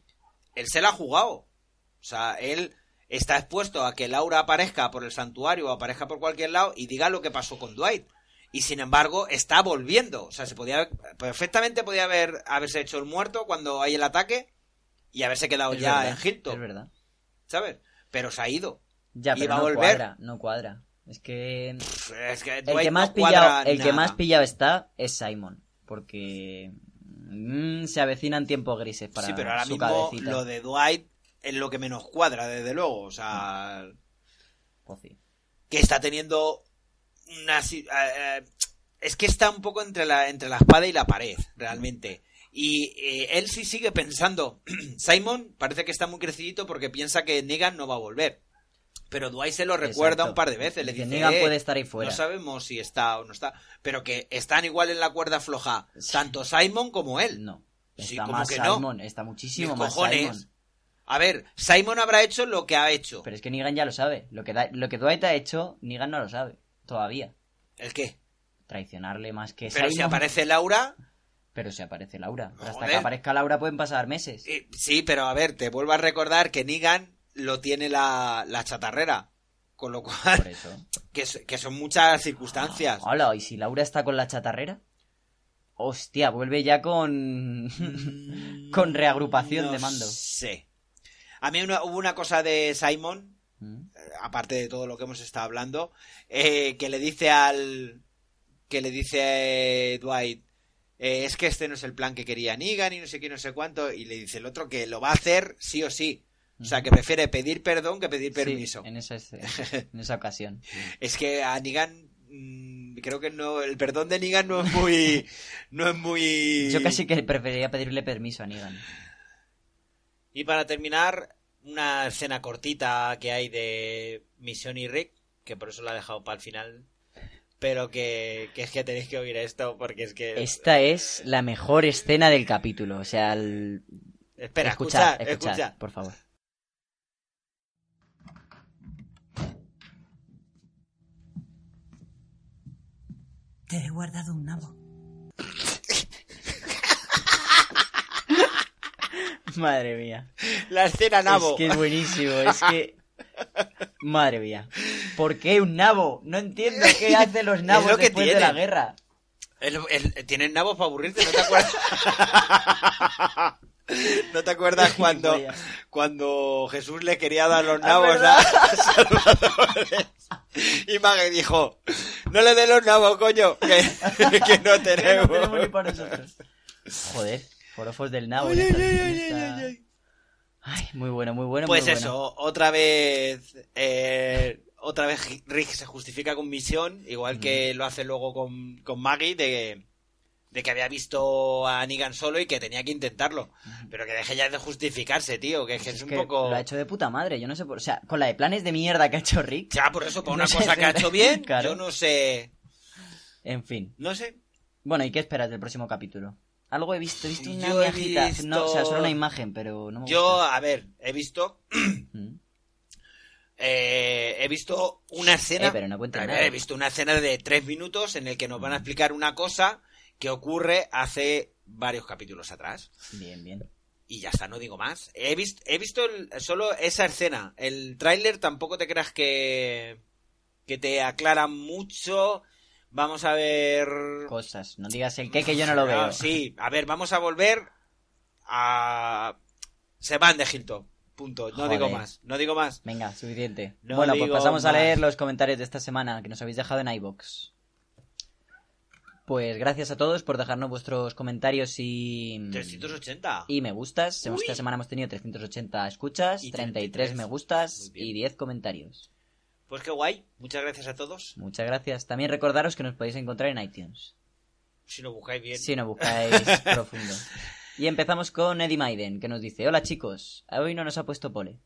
él se la ha jugado. O sea, él está expuesto a que Laura aparezca por el santuario o aparezca por cualquier lado y diga lo que pasó con Dwight. Y sin embargo, está volviendo. O sea, se podía perfectamente podía haber haberse hecho el muerto cuando hay el ataque y haberse quedado Es ya verdad, en Hilton, Es verdad. ¿sabes? Pero se ha ido. Ya, Y pero va a volver. cuadra, no cuadra. Es que Pff, Es que el que más no pillado, el que más pillado está es Simon, porque mm, se avecinan tiempos grises para Sí, pero ahora su mismo cabecita. lo de Dwight es lo que menos cuadra, desde luego. O sea, Pues sí. que está teniendo una eh, eh, es que está un poco entre la entre la espada y la pared realmente Y eh, él sí sigue pensando. (clears throat) Simon parece que está muy crecidito porque piensa que Negan no va a volver. Pero Dwight se lo recuerda Exacto. un par de veces. Le Dice, "Negan "Eh, puede estar ahí fuera". No sabemos si está o no está. Pero que están igual en la cuerda floja. Tanto Simon como él. No. Sí, Está como más que no. Simon, está muchísimo Mis más cojones. Simon. A ver, Simon habrá hecho lo que ha hecho. Pero es que Negan ya lo sabe. Lo que, lo que Dwight ha hecho, Negan no lo sabe. Todavía. ¿El qué? Traicionarle más que Pero si aparece Laura. Pero si aparece Laura. Hasta que aparezca Laura pueden pasar meses. eh, Sí, pero a ver, te vuelvo a recordar que Negan lo tiene la, la chatarrera. Con lo Por cual, eso. (laughs) que, que son muchas circunstancias. Hola, ¿y si Laura está con la chatarrera? Hostia, vuelve ya con. (laughs) con reagrupación No de mando. sé. A mí hubo una cosa de Simon, Mm. Aparte de todo lo que hemos estado hablando, eh, que le dice al. que le dice a Dwight. eh, es que este no es el plan que quería Negan y no sé qué, no sé cuánto. Y le dice el otro que lo va a hacer sí o sí. O sea, que prefiere pedir perdón que pedir Sí, permiso. en, esa, (laughs) en esa ocasión. Es que a Negan. mm, creo que no. El perdón de Negan no es muy. (laughs) no es muy. Yo casi que preferiría pedirle permiso a Negan. Y para terminar, una escena cortita que hay de Misión y Rick, que por eso la he dejado para el final, pero que, que es que tenéis que oír esto porque es que... Esta es la mejor escena del capítulo. O sea, el... Espera, escuchad, escucha, escuchad, escucha. por favor. Te he guardado un nabo. (laughs) Madre mía. La escena nabo. Es que es buenísimo, es que... (laughs) Madre mía. ¿Por qué un nabo? No entiendo qué (laughs) hacen los nabos lo que después de la guerra. El- el- tienen nabos para aburrirte, ¿no te acuerdas? ¿No te acuerdas cuando, cuando Jesús le quería dar los Ah, nabos a Salvador? Y Maggie dijo, no le dé los nabos, coño, que, que no Que no tenemos. tenemos ni para nosotros. Joder, forofos del nabo. Ay, ay, ay, esta- ay, ay. Ay, muy bueno, muy bueno. Pues muy bueno. eso, otra vez, eh, otra vez Rick se justifica con misión, igual que lo hace luego con, con Maggie, de, de que había visto a Negan solo y que tenía que intentarlo. Pero que deje ya de justificarse, tío, que es que es, Es un que poco... Lo ha hecho de puta madre, yo no sé por... O sea, con la de planes de mierda que ha hecho Rick. Ya, por eso, por (laughs) No una sé, cosa que ha hecho (laughs) bien, claro. yo no sé... En fin. No sé. Bueno, ¿y qué esperas del próximo capítulo? Algo he visto, he visto una visto- No, o sea, solo una imagen, pero no me Yo, gusta. a ver, he visto... (clears throat) Mm. eh, he visto una escena... Eh, pero no ver, nada. he visto una escena de tres minutos en el que nos van a explicar una cosa que ocurre hace varios capítulos atrás. Bien, bien. Y ya está, no digo más. He visto, he visto el- solo esa escena. El tráiler tampoco te creas que, que te aclara mucho. Vamos a ver... Cosas. No digas el qué, que yo no lo veo. Sí, a ver, vamos a volver a... Se van de Hilton. Punto. No Joder. digo más. No digo más. Venga, suficiente. No bueno, pues pasamos a leer los comentarios de esta semana que nos habéis dejado en iBox. Pues gracias a todos por dejarnos vuestros comentarios y. 380. Y me gustas. Uy. Esta semana hemos tenido 380 escuchas, Y 33 33. me gustas y 10 comentarios. Pues qué guay. Muchas gracias a todos. Muchas gracias. También recordaros que nos podéis encontrar en iTunes. Si lo buscáis bien. Si no buscáis (laughs) profundo. Y empezamos con Eddie Maiden, que nos dice: Hola chicos, hoy no nos ha puesto pole.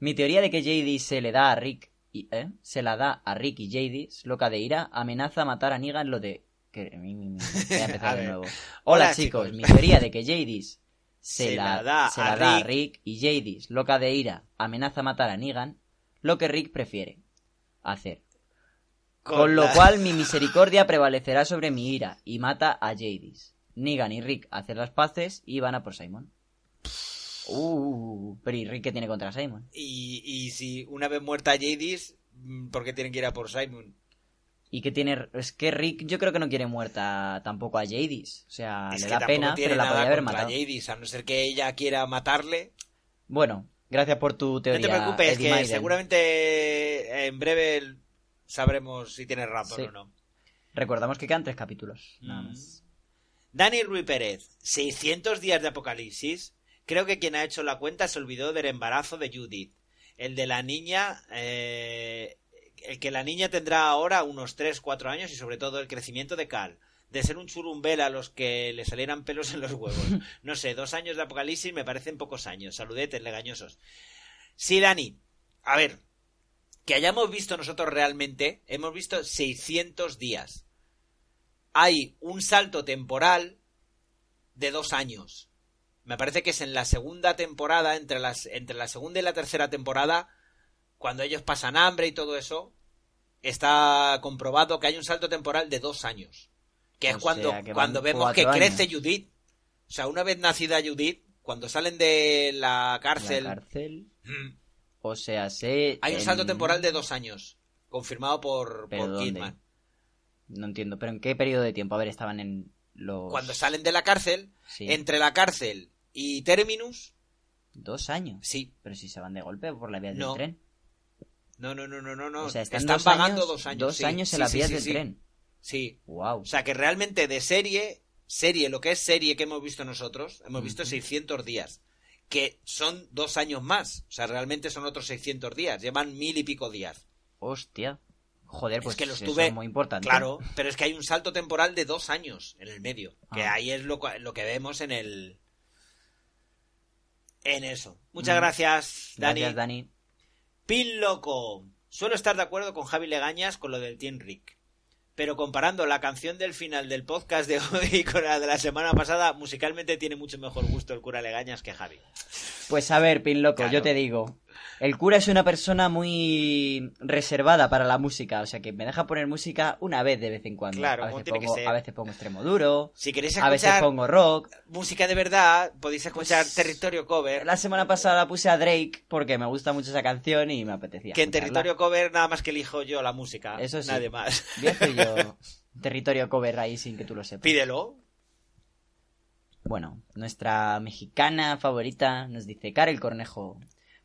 Mi teoría de que JD se le da a Rick y, ¿eh? se la da a Rick y JD, loca de ira, amenaza a matar a Negan lo de. Que... Voy a empezar (laughs) A de nuevo. Hola, Hola, chicos, chicos. mi teoría de que JD se, Se la, da se a la da a Rick. Rick y JD, loca de ira, amenaza a matar a Negan, lo que Rick prefiere hacer. Con, lo cual mi (laughs) misericordia prevalecerá sobre mi ira y mata a Jadis. Negan y Rick hacen las paces y van a por Simon. Uh, pero ¿y Rick qué tiene contra Simon? Y, y si una vez muerta Jadis, mm, ¿por qué tienen que ir a por Simon? ¿Y qué tiene? Es que Rick yo creo que no quiere muerta tampoco a Jadis. O sea, es le que da pena, tiene pero la podría haber matado. Jadis, a no ser que ella quiera matarle. Bueno, gracias por tu teoría. no te preocupes, Eddie que Maiden. seguramente en breve sabremos si tienes razón Sí. o no. Recordamos que quedan tres capítulos. Nada Mm. más. Dani Ruiz Pérez, 600 días de apocalipsis. Creo que quien ha hecho la cuenta se olvidó del embarazo de Judith. El de la niña, eh, el que la niña tendrá ahora unos 3-4 años y sobre todo el crecimiento de Cal. De ser un churumbel a los que le salieran pelos en los huevos. (laughs) No sé, dos años de apocalipsis me parecen pocos años. Saludetes, legañosos. Sí, Dani. A ver, que hayamos visto nosotros realmente, hemos visto 600 días. Hay un salto temporal de dos años. Me parece que es en la segunda temporada, entre, las, entre la segunda y la tercera temporada, cuando ellos pasan hambre y todo eso, está comprobado que hay un salto temporal de dos años. Que es O cuando, que cuando vemos que crece. Judith. O sea, una vez nacida Judith, cuando salen de la La cárcel, cárcel. mm, O sea, sé. hay un salto temporal de dos años, confirmado por. Kidman. No entiendo, pero ¿en qué periodo de tiempo? A ver, estaban en los. Cuando salen de la cárcel, Sí. entre la cárcel y Terminus, Dos años. sí. Pero si se van de golpe por la vía No. del tren. No, no, no, no, no, o sea, están, están dos vagando años, dos años. Dos sí. años en Sí, las vías del tren. Sí. Wow. O sea, que realmente de serie, serie, lo que es serie que hemos visto nosotros, hemos visto Ujú. 600 días. Que son dos años más. O sea, realmente son otros 600 días. Llevan mil y pico días. Hostia. Joder, Es pues que los tuve- es muy importante. Claro, pero es que hay un salto temporal de dos años en el medio. Que Ah. ahí es lo, lo que vemos en el. En eso. Muchas Mm. gracias, Dani. Gracias, Dani. Pin loco. Suelo estar de acuerdo con Javi Legañas con lo del Team Rick. Pero comparando la canción del final del podcast de (laughs) hoy con la de la semana pasada, musicalmente tiene mucho mejor gusto el cura Legañas que Javi. Pues a ver, Pin Loco, Claro. yo te digo. El cura es una persona muy reservada para la música, o sea que me deja poner música una vez de vez en cuando. Claro, a veces, tiene que pongo, ser. a veces pongo extremo duro, Si queréis a veces escuchar pongo rock. música de verdad, podéis escuchar Pues, Territorio Cover. La semana pasada puse a Drake porque me gusta mucho esa canción y me apetecía. Que en escucharla. Territorio Cover nada más que elijo yo la música. Eso sí. Nadie más. Yo (laughs) territorio cover ahí sin que tú lo sepas. Pídelo. Bueno, nuestra mexicana favorita nos dice Karel Cornejo.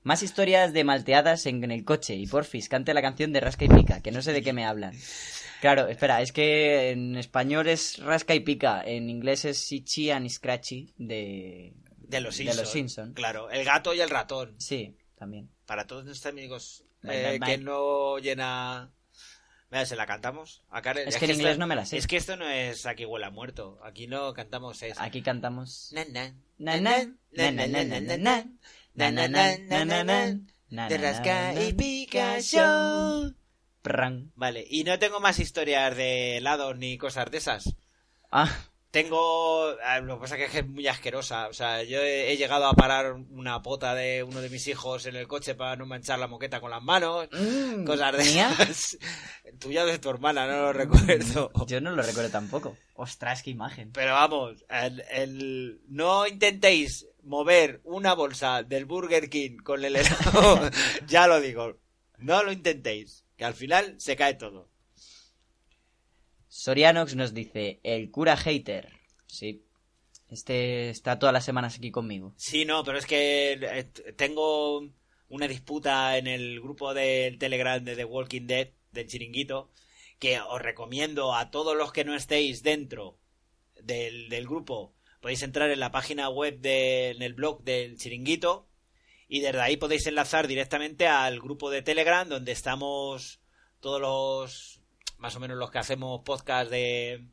Más historias de malteadas en el coche y porfis, cante la canción de Rasca y Pica, que no sé de qué me hablan. Claro, espera, es que en español es Rasca y Pica, en inglés es Itchy and Scratchy de... De los De Simpsons. los Simpson. Claro, el gato y el ratón. Sí, también. Para todos nuestros amigos eh, que no llena... Mira, se la cantamos. A Karen. Es que en inglés esto- no me la sé. Es que esto no es aquí huele a muerto. Aquí no cantamos es... Aquí cantamos... Na, na, Na, na, na, na, na, na, na, De rasca y. Pran. Vale, y no tengo más historias de helados ni cosas de esas. Ah, Tengo. Lo que pasa es que es muy asquerosa. O sea, yo he, he llegado a parar una pota de uno de mis hijos en el coche para no manchar la moqueta con las manos. mm, Cosas de ¿mía? esas. Tuya de tu hermana, no lo recuerdo. Yo no lo recuerdo tampoco. Ostras, qué imagen. Pero vamos, el, el- no intentéis mover una bolsa del Burger King con el helado. (laughs) ya lo digo. No lo intentéis. Que al final se cae todo. Sorianox nos dice, el cura hater. Sí. Este está todas las semanas aquí conmigo. Sí, no, pero es que eh, tengo una disputa en el grupo del Telegram de The Walking Dead, del chiringuito, que os recomiendo a todos los que no estéis dentro del, del grupo, podéis entrar en la página web de, en el blog del chiringuito y desde ahí podéis enlazar directamente al grupo de Telegram donde estamos todos los, más o menos los que hacemos podcast de,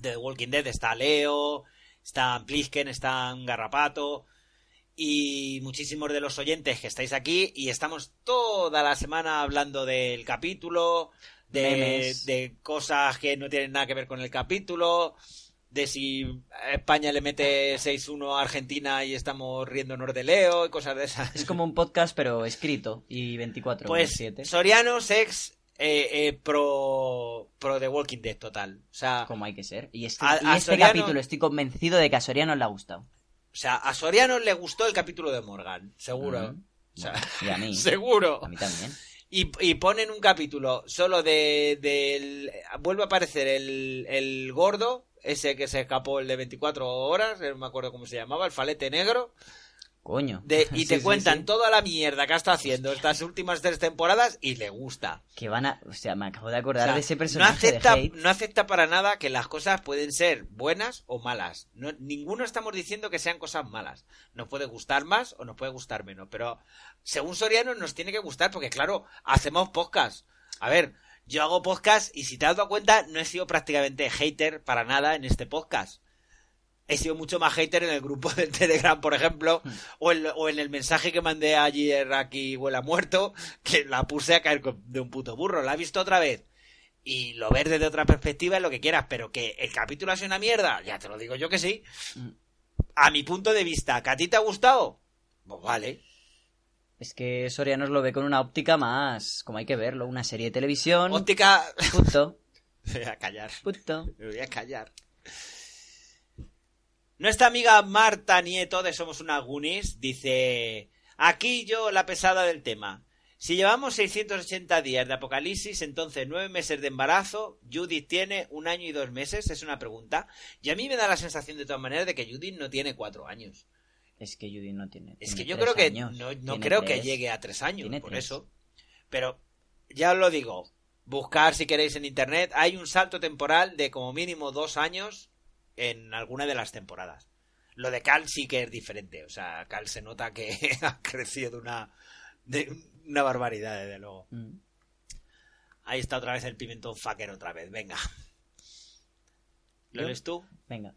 de The Walking Dead. Está Leo, está Plisken, está Garrapato y muchísimos de los oyentes que estáis aquí y estamos toda la semana hablando del capítulo, de, de cosas que no tienen nada que ver con el capítulo, de si España le mete 6-1 a Argentina y estamos riéndonos de Leo y cosas de esas. Es como un podcast, pero escrito y 24 Pues 7. Soriano Sex eh, eh, pro, pro The Walking Dead total. O sea, Como hay que ser. Y este, A- y a este Soriano- capítulo estoy convencido de que a Soriano le ha gustado. o sea, a Soriano le gustó el capítulo de Morgan, seguro. Mm. O sea, Y a mí. (laughs) seguro. A mí también. Y, y ponen un capítulo solo de del vuelve a aparecer el, el gordo, ese que se escapó el de 24 horas, no me acuerdo cómo se llamaba, el falete negro, Coño. de, y (laughs) te sí, cuentan sí. toda la mierda que ha estado haciendo estas últimas tres temporadas y le gusta. Que van a... O sea, me acabo de O acordar sea, de ese no personaje acepta, de Hate. no acepta para nada que las cosas pueden ser buenas o malas. No, ninguno estamos diciendo que sean cosas malas. Nos puede gustar más o nos puede gustar menos. Pero según Soriano nos tiene que gustar porque, claro, hacemos podcast. A ver, Yo hago podcast y si te has dado cuenta, no he sido prácticamente hater para nada en este podcast. He sido mucho más hater en el grupo (laughs) de Telegram, por ejemplo, o en, o en el mensaje que mandé ayer aquí, huela muerto, que la puse a caer de un puto burro. La he visto otra vez. Y lo ves desde otra perspectiva es lo que quieras, pero que el capítulo ha sido una mierda, ya te lo digo yo que sí. A mi punto de vista, ¿que a ti te ha gustado? Pues vale. Es que Sorianos lo ve con una óptica más, como hay que verlo, una serie de televisión. Óptica. Punto, (laughs) Me voy a callar. punto. Me voy a callar. Nuestra amiga Marta Nieto de Somos una Goonies dice: Aquí yo la pesada del tema. Si llevamos 680 días de apocalipsis, entonces nueve meses de embarazo, Judith tiene un año y dos meses, es una pregunta. Y a mí me da la sensación de todas maneras de que Judith no tiene cuatro años. Es que Judy no tiene. Es tiene que yo creo que años. no, no creo que llegue a tres años, por tres. eso. Pero ya os lo digo, buscar si queréis en internet, hay un salto temporal de como mínimo dos años en alguna de las temporadas. Lo de Cal sí que es diferente, o sea, Cal se nota que (laughs) ha crecido de una, de una barbaridad, desde luego. Mm. Ahí está otra vez el pimentón fucker otra vez, venga. ¿Lo ¿Yo? tú? Venga.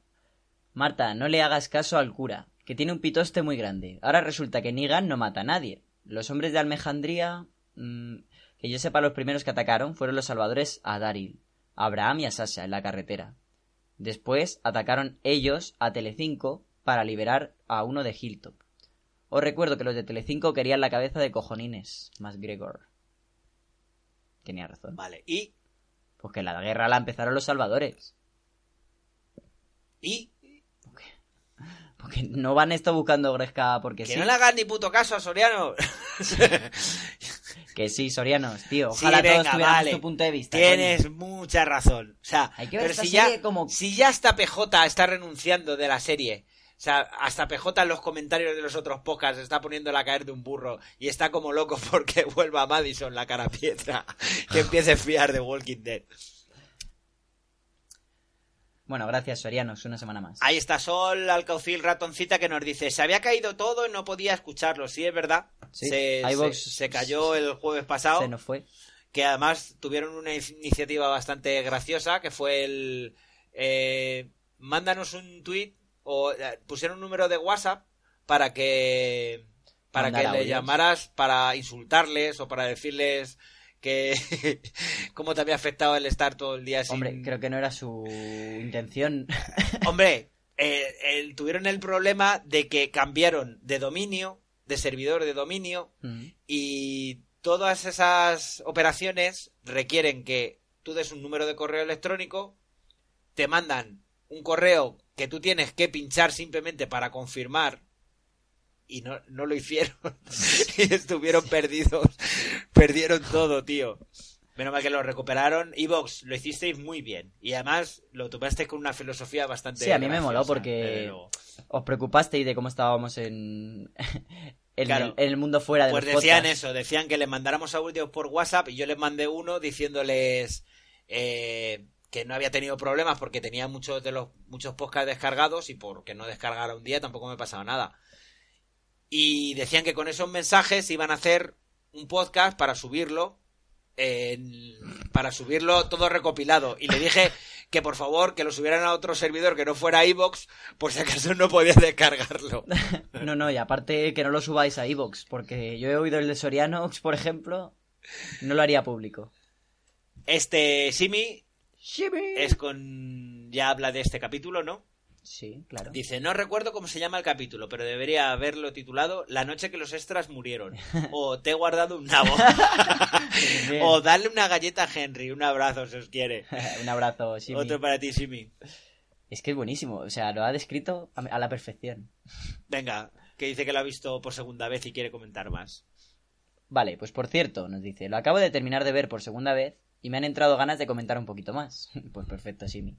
Marta, no le hagas caso al cura, que tiene un pitoste muy grande. Ahora resulta que Negan no mata a nadie. Los hombres de Almejandría... mm, que yo sepa, los primeros que atacaron fueron los salvadores a Daryl, a Abraham y a Sasha en la carretera. Después atacaron ellos a Telecinco para liberar a uno de Hilltop. Os recuerdo que los de Telecinco querían la cabeza de cojonines, más Gregor. Tenía razón. Vale, y, Porque la guerra la empezaron los salvadores. y Porque no van esto buscando Gresca porque que sí. no le hagas ni puto caso a Soriano. (laughs) Que sí, Sorianos, tío. Sí, Ojalá todos venga, vale. tu punto de vista. Tienes coño. mucha razón. O sea, Hay que ver pero si ya, como- si ya hasta PJ está renunciando de la serie, o sea, hasta PJ en los comentarios de los otros podcasts está poniéndola a caer de un burro y está como loco (laughs) porque vuelva Madison la cara piedra, que empiece a fiar de Walking Dead. Bueno, gracias, Sorianos. Una semana más. Ahí está Sol Alcaucil Ratoncita que nos dice, se había caído todo y no podía escucharlo. Sí, es verdad. Sí, se, iVoox se- se cayó el jueves pasado. Se nos fue. que además tuvieron una in- iniciativa bastante graciosa, que fue el... eh, mándanos un tweet o eh, pusieron un número de WhatsApp para que para Mandar que le llamaras para insultarles o para decirles que (laughs) cómo te había afectado el estar todo el día sin Hombre, creo que no era su intención. (laughs) Hombre, eh, tuvieron el problema de que cambiaron de dominio, de servidor de dominio, Mm. y todas esas operaciones requieren que tú des un número de correo electrónico, te mandan un correo que tú tienes que pinchar simplemente para confirmar y no, no lo hicieron (laughs) y estuvieron perdidos, perdieron todo, tío. Menos mal que lo recuperaron. Evox, lo hicisteis muy bien. Y además lo tomaste con una filosofía bastante. Sí, a mí me moló porque os preocupasteis de cómo estábamos en, (laughs) en, Claro. el, en el mundo fuera de Pues los decían podcasts. eso, decían que les mandáramos audios por WhatsApp y yo les mandé uno diciéndoles eh, que no había tenido problemas porque tenía muchos de los muchos podcasts descargados y porque no descargara un día tampoco me pasaba nada. Y decían que con esos mensajes iban a hacer un podcast para subirlo en- para subirlo todo recopilado y le dije que por favor que lo subieran a otro servidor que no fuera iBox por si acaso no podía descargarlo. (laughs) No, no, y aparte que no lo subáis a Evox, porque yo he oído el de Sorianox, por ejemplo, no lo haría público. Este Simi es con ya habla de este capítulo, ¿no? Sí, claro. Dice, no recuerdo cómo se llama el capítulo, pero debería haberlo titulado La noche que los extras murieron. (laughs) O te he guardado un nabo. (laughs) O darle una galleta a Henry. Un abrazo, si os quiere. (laughs) Un abrazo, Simi. Otro para ti, Simi. Es que es buenísimo, o sea, lo ha descrito a la perfección. Venga, que dice que lo ha visto por segunda vez y quiere comentar más. Vale, pues por cierto, nos dice, lo acabo de terminar de ver por segunda vez y me han entrado ganas de comentar un poquito más. Pues perfecto, Simi.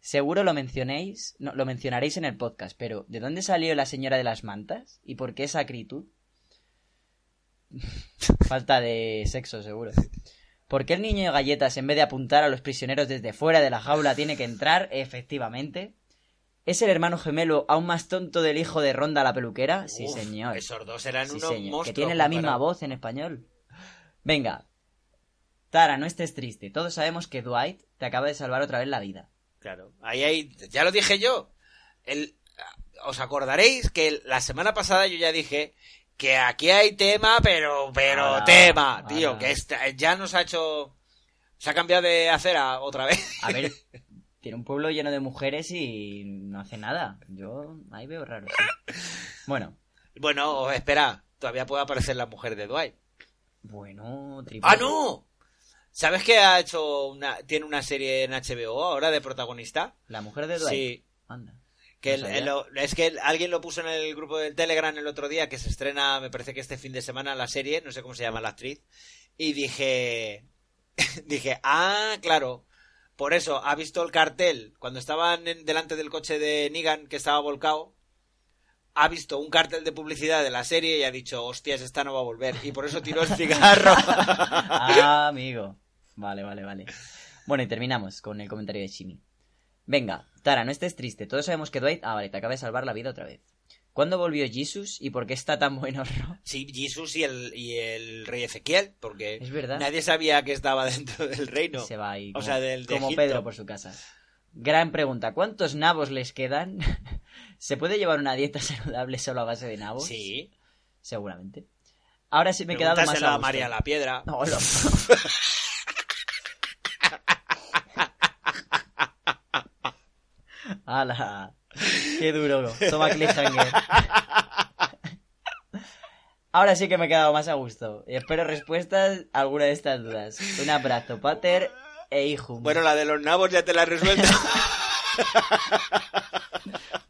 Seguro lo mencionéis, no, lo mencionaréis en el podcast, pero ¿de dónde salió la señora de las mantas? ¿Y por qué esa acritud? (laughs) Falta de sexo, seguro. ¿Por qué el niño de galletas, en vez de apuntar a los prisioneros desde fuera de la jaula, tiene que entrar? Efectivamente. ¿Es el hermano gemelo aún más tonto del hijo de Ronda la peluquera? Sí, señor. Esos dos eran Sí, unos señor. monstruos. Que tienen la misma voz en español. Venga. Tara, no estés triste. Todos sabemos que Dwight te acaba de salvar otra vez la vida. Claro, ahí hay, ya lo dije yo. El, os acordaréis que la semana pasada yo ya dije que aquí hay tema, pero, pero Ahora, tema, tío, que esta- ya nos ha hecho, se ha cambiado de acera otra vez. A ver, (laughs) tiene un pueblo lleno de mujeres y no hace nada. Yo ahí veo raro. sí. Bueno, Bueno, espera, todavía puede aparecer la mujer de Dwight. bueno, triple. ¡Ah, no! ¿Sabes que ha hecho una, tiene una serie en HBO ahora de protagonista? La mujer de Dwight. Sí. Anda. Que No el- sabía. el- lo- es que alguien lo puso en el grupo del Telegram el otro día que se estrena, me parece que este fin de semana la serie, no sé cómo se llama la actriz, y dije, (laughs) dije, ah, claro, por eso ha visto el cartel cuando estaban en- delante del coche de Negan que estaba volcado, ha visto un cartel de publicidad de la serie y ha dicho, hostias, esta no va a volver, y por eso tiró el (laughs) cigarro. (laughs) Ah, amigo. Vale, vale, vale. Bueno, y terminamos con el comentario de Shimi. Venga, Tara, no estés triste. Todos sabemos que Dwight... Ah, vale, te acaba de salvar la vida otra vez. ¿Cuándo volvió Jesus y por qué está tan bueno? ¿no? Sí, Jesús y el, y el rey Ezequiel, porque Es verdad. nadie sabía que estaba dentro del reino. Se va ahí. O Como, sea, del de como Egipto. Pedro por su casa. Gran pregunta. ¿Cuántos nabos les quedan? (laughs) ¿Se puede llevar una dieta saludable solo a base de nabos? Sí. Seguramente. Ahora sí me he quedado más a a gusto. María la Piedra. No, (laughs) ¡Hala! ¡Qué duro! Toma cliffhanger. Ahora sí que me he quedado más a gusto. Y espero respuestas a alguna de estas dudas. Un abrazo, Pater e Hijum. Bueno, la de los nabos ya te la he resuelto.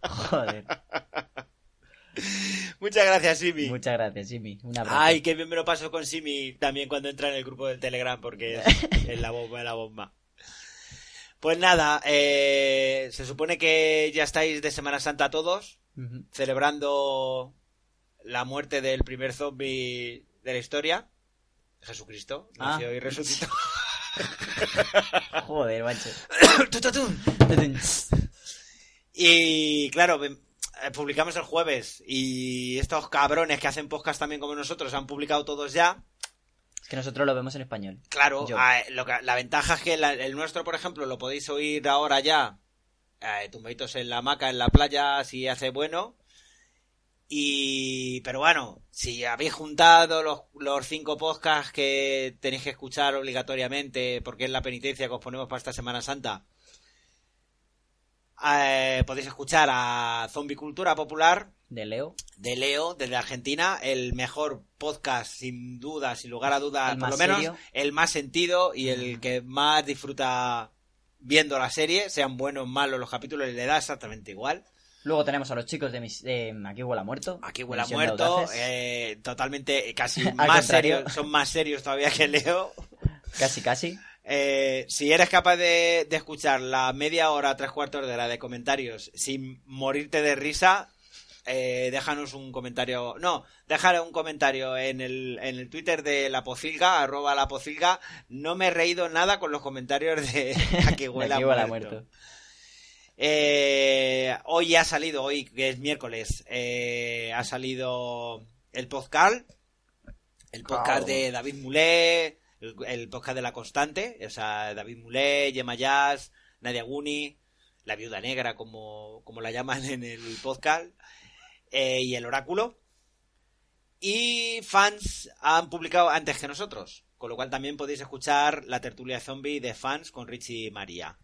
Joder. Muchas gracias, Simi. Muchas gracias, Jimmy. Un abrazo. Ay, qué bien me lo paso con Simi también cuando entra en el grupo del Telegram porque es, es la bomba de la bomba. Pues nada, eh, se supone que ya estáis de Semana Santa todos, celebrando la muerte del primer zombie de la historia, Jesucristo, nació Ah. y resucitó. (laughs) Joder, macho. (coughs) Y claro, eh, publicamos el jueves y estos cabrones que hacen podcast también como nosotros han publicado todos ya. Que nosotros lo vemos en español. Claro, ah, lo que- la ventaja es que la- el nuestro, por ejemplo, lo podéis oír ahora ya, eh, tumbaditos en la hamaca, en la playa, si hace bueno. Y, pero bueno, si habéis juntado los, los cinco podcasts que tenéis que escuchar obligatoriamente, porque es la penitencia que os ponemos para esta Semana Santa, eh, podéis escuchar a Zombie Cultura Popular, De Leo. de Leo desde Argentina, el mejor podcast sin duda, sin lugar a dudas, por lo menos serio. el más sentido y el que más disfruta viendo la serie, sean buenos o malos los capítulos, le da exactamente igual. Luego tenemos a los chicos de, mis, de Aquí huele a muerto. Aquí huele a muerto, eh, totalmente, eh, casi (laughs) más serios, son más serios todavía que Leo. Casi, casi. Eh, si eres capaz de, de escuchar la media hora, tres cuartos de hora de comentarios sin morirte de risa, eh, déjanos un comentario. No, déjale un comentario en el, en el Twitter de la pocilga, arroba la pocilga. No me he reído nada con los comentarios de (laughs) Aquí De huele a Aquí huele a muerto. muerto. Eh, hoy ha salido, hoy que es miércoles, eh, ha salido el podcast, el podcast Claro. de David Mulé, el, el podcast de La Constante, o sea, David Mulé, Gemma Jazz, Nadia Guni, la Viuda Negra, como, como la llaman en el podcast, eh, y el Oráculo. Y fans han publicado antes que nosotros, con lo cual también podéis escuchar la tertulia zombie de fans con Richie y María.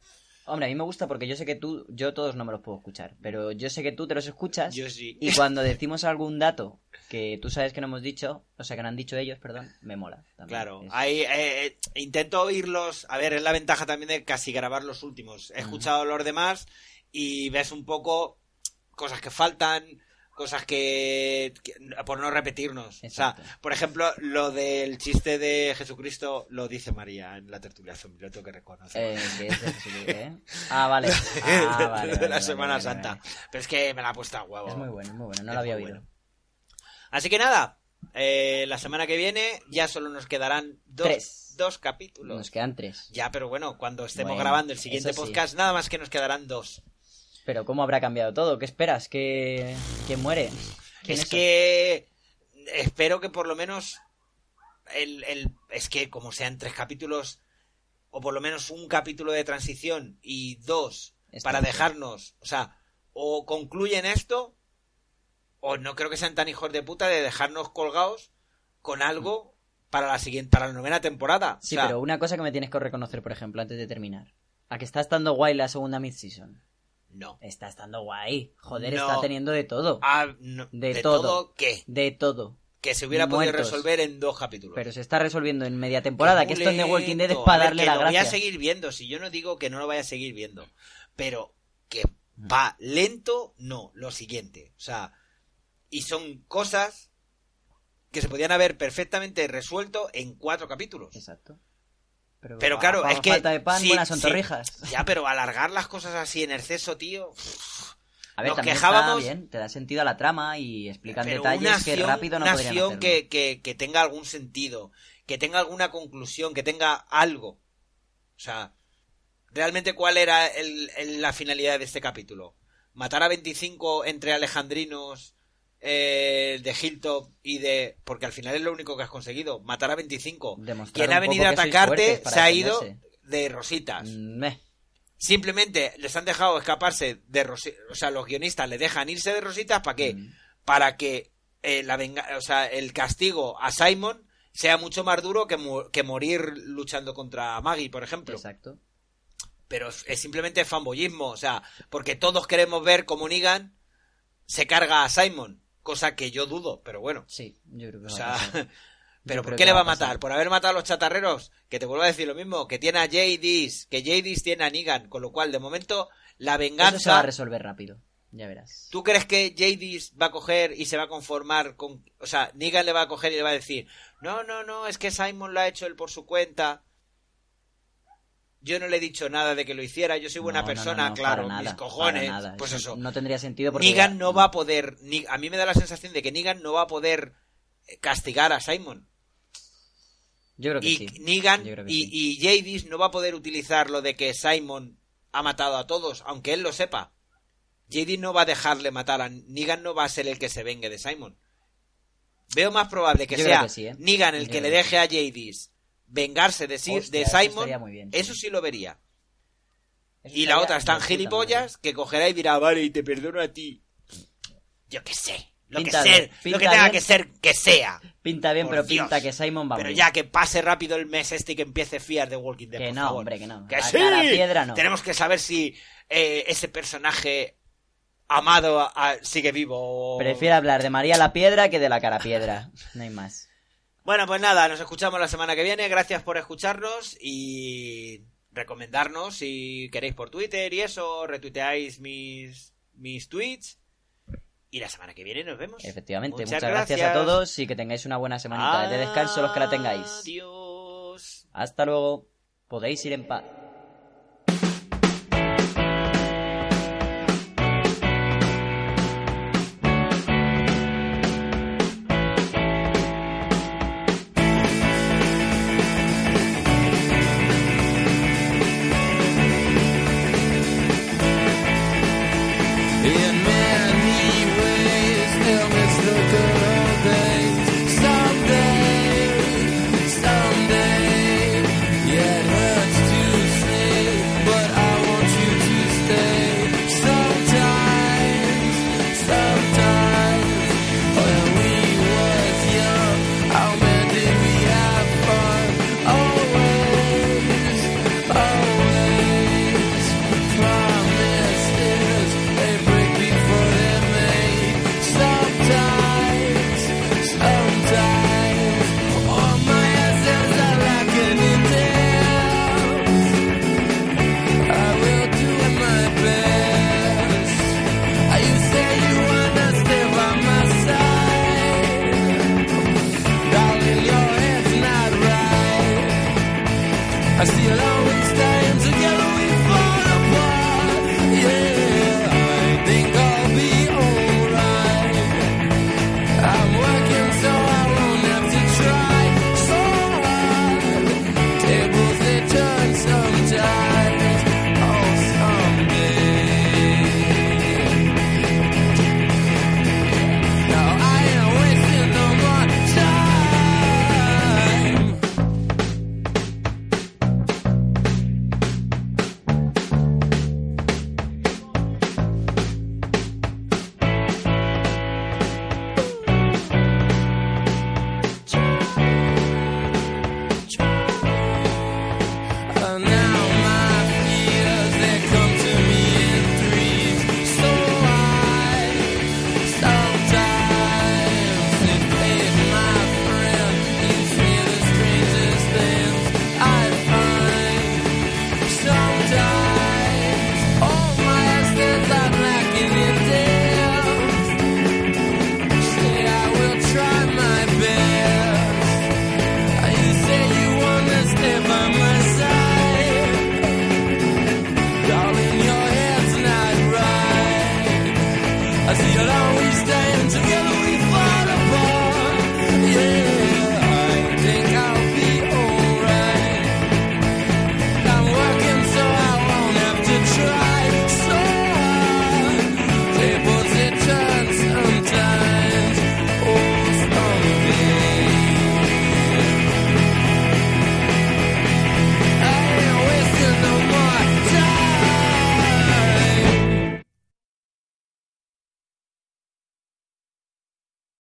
Hombre, a mí me gusta porque yo sé que tú, yo todos no me los puedo escuchar, pero yo sé que tú te los escuchas Yo sí. y cuando decimos algún dato que tú sabes que no hemos dicho, o sea, que no han dicho ellos, perdón, me mola. también. Claro, hay, eh, eh, intento oírlos. A ver, es la ventaja también de casi grabar los últimos. He escuchado los demás y ves un poco cosas que faltan, cosas que, que- por no repetirnos. Exacto. O sea, por ejemplo, lo del chiste de Jesucristo lo dice María en la tertulia zombie, lo tengo que reconocer. Eh, que es de ¿eh? Ah, vale. (laughs) Ah, de vale, la vale, vale, Semana Santa. Pero es que me la ha puesto a huevo. Es muy bueno, es muy bueno, no Es lo había oído. bueno. Así que nada, eh, la semana que viene ya solo nos quedarán dos, Tres. dos capítulos. Nos quedan tres. Ya, pero bueno, cuando estemos Bueno, grabando el siguiente sí. podcast, nada más que nos quedarán dos. Pero ¿cómo habrá cambiado todo? ¿Qué esperas? ¿Que, que muere? ¿Quién Es es? que espero que por lo menos el, el- es que como sean tres capítulos, o por lo menos un capítulo de transición y dos Está para bien. dejarnos, o sea, o concluyen esto, o no creo que sean tan hijos de puta de dejarnos colgados con algo para la siguiente, para la novena temporada. Sí, O sea, pero una cosa que me tienes que reconocer, por ejemplo, antes de terminar. ¿A que está estando guay la segunda mid-season? No. Está estando guay. Joder, No. está teniendo de todo. Ah, no. De ¿De, todo. todo. qué? De todo. Que se hubiera podido resolver en dos capítulos. Pero se está resolviendo en media temporada, que esto en The Walking Dead es para ver, darle que la lo gracia. voy a seguir viendo, si yo no digo que no lo vaya a seguir viendo, pero que Mm. va lento, no, lo siguiente. O sea, y son cosas que se podían haber perfectamente resuelto en cuatro capítulos. Exacto. Pero, Pero claro, a es que... falta de pan, sí, buenas son sí. torrijas. Ya, pero alargar las cosas así en exceso, tío... A ver, Nos también quejábamos- está bien, te da sentido a la trama y explican Pero detalles una que acción, rápido no una podrían acción que, que, que tenga algún sentido, que tenga alguna conclusión, que tenga algo. O sea, realmente cuál era el- el- la finalidad de este capítulo. Matar a 25 entre alejandrinos eh, de Hilltop y de... Porque al final es lo único que has conseguido. Matar a 25. Demostrar Quien ha venido a atacarte se ha ido de rositas. Mm, meh. Simplemente les han dejado escaparse de rositas. O sea, los guionistas les dejan irse de rositas para qué? Mm. Para que eh, la venga o sea, el castigo a Simon sea mucho más duro que, mu- que morir luchando contra Maggie, por ejemplo. Exacto. Pero es, es simplemente fanboyismo, o sea, porque todos queremos ver cómo Negan se carga a Simon, cosa que yo dudo, pero bueno. Sí, yo creo que O va sea, a pasar. (laughs) pero ¿por qué que le va a matar? pasar. ¿Por haber matado a los chatarreros? Que te vuelvo a decir lo mismo, que tiene a JD's, que JD's tiene a Negan, con lo cual, de momento, la Eso se va venganza... a resolver rápido. Ya verás. ¿Tú crees que JD va a coger y se va a conformar con... O sea, Negan le va a coger y le va a decir, no, no, no, es que Simon lo ha hecho él por su cuenta. Yo no le he dicho nada de que lo hiciera, yo soy buena No, persona, no, no, claro, mis cojones. Pues eso. No tendría sentido porque... Negan no va a poder... ni- A mí me da la sensación de que Negan no va a poder eh, castigar a Simon. Yo creo que Y sí. Negan Yo creo que y, sí. y Jadis no va a poder utilizar lo de que Simon ha matado a todos, aunque él lo sepa. Jadis no va a dejarle matar a Negan, no va a ser el que se vengue de Simon. Veo más probable que Yo sea que sí, ¿eh? Negan el Yo que le deje a Jadis vengarse de, Hostia, de Simon. bien. Eso sí lo vería. Eso Y la otra es tan gilipollas que cogerá y dirá, vale, y te perdono a ti. Yo qué sé. Lo Pinta que, ser, lo que tenga bien. que ser, que sea. Pinta bien, Por pero pinta que Simon va Pero ya que pase rápido el mes este y que empiece Fear de Walking Dead, Que por no, favor. hombre, que no. ¡Que A sí! cara piedra no. Tenemos que saber si eh, ese personaje amado a- a- sigue vivo. Prefiero hablar de María la Piedra que de la cara piedra. No hay más. Bueno, pues nada, nos escuchamos la semana que viene. Gracias por escucharnos y recomendarnos si queréis por Twitter y eso, retuiteáis mis, mis tweets. Y la semana que viene nos vemos. Efectivamente, Muchas muchas, gracias. a todos y que tengáis una buena semanita de descanso los que la tengáis. Adiós. Hasta luego. Podéis ir en paz.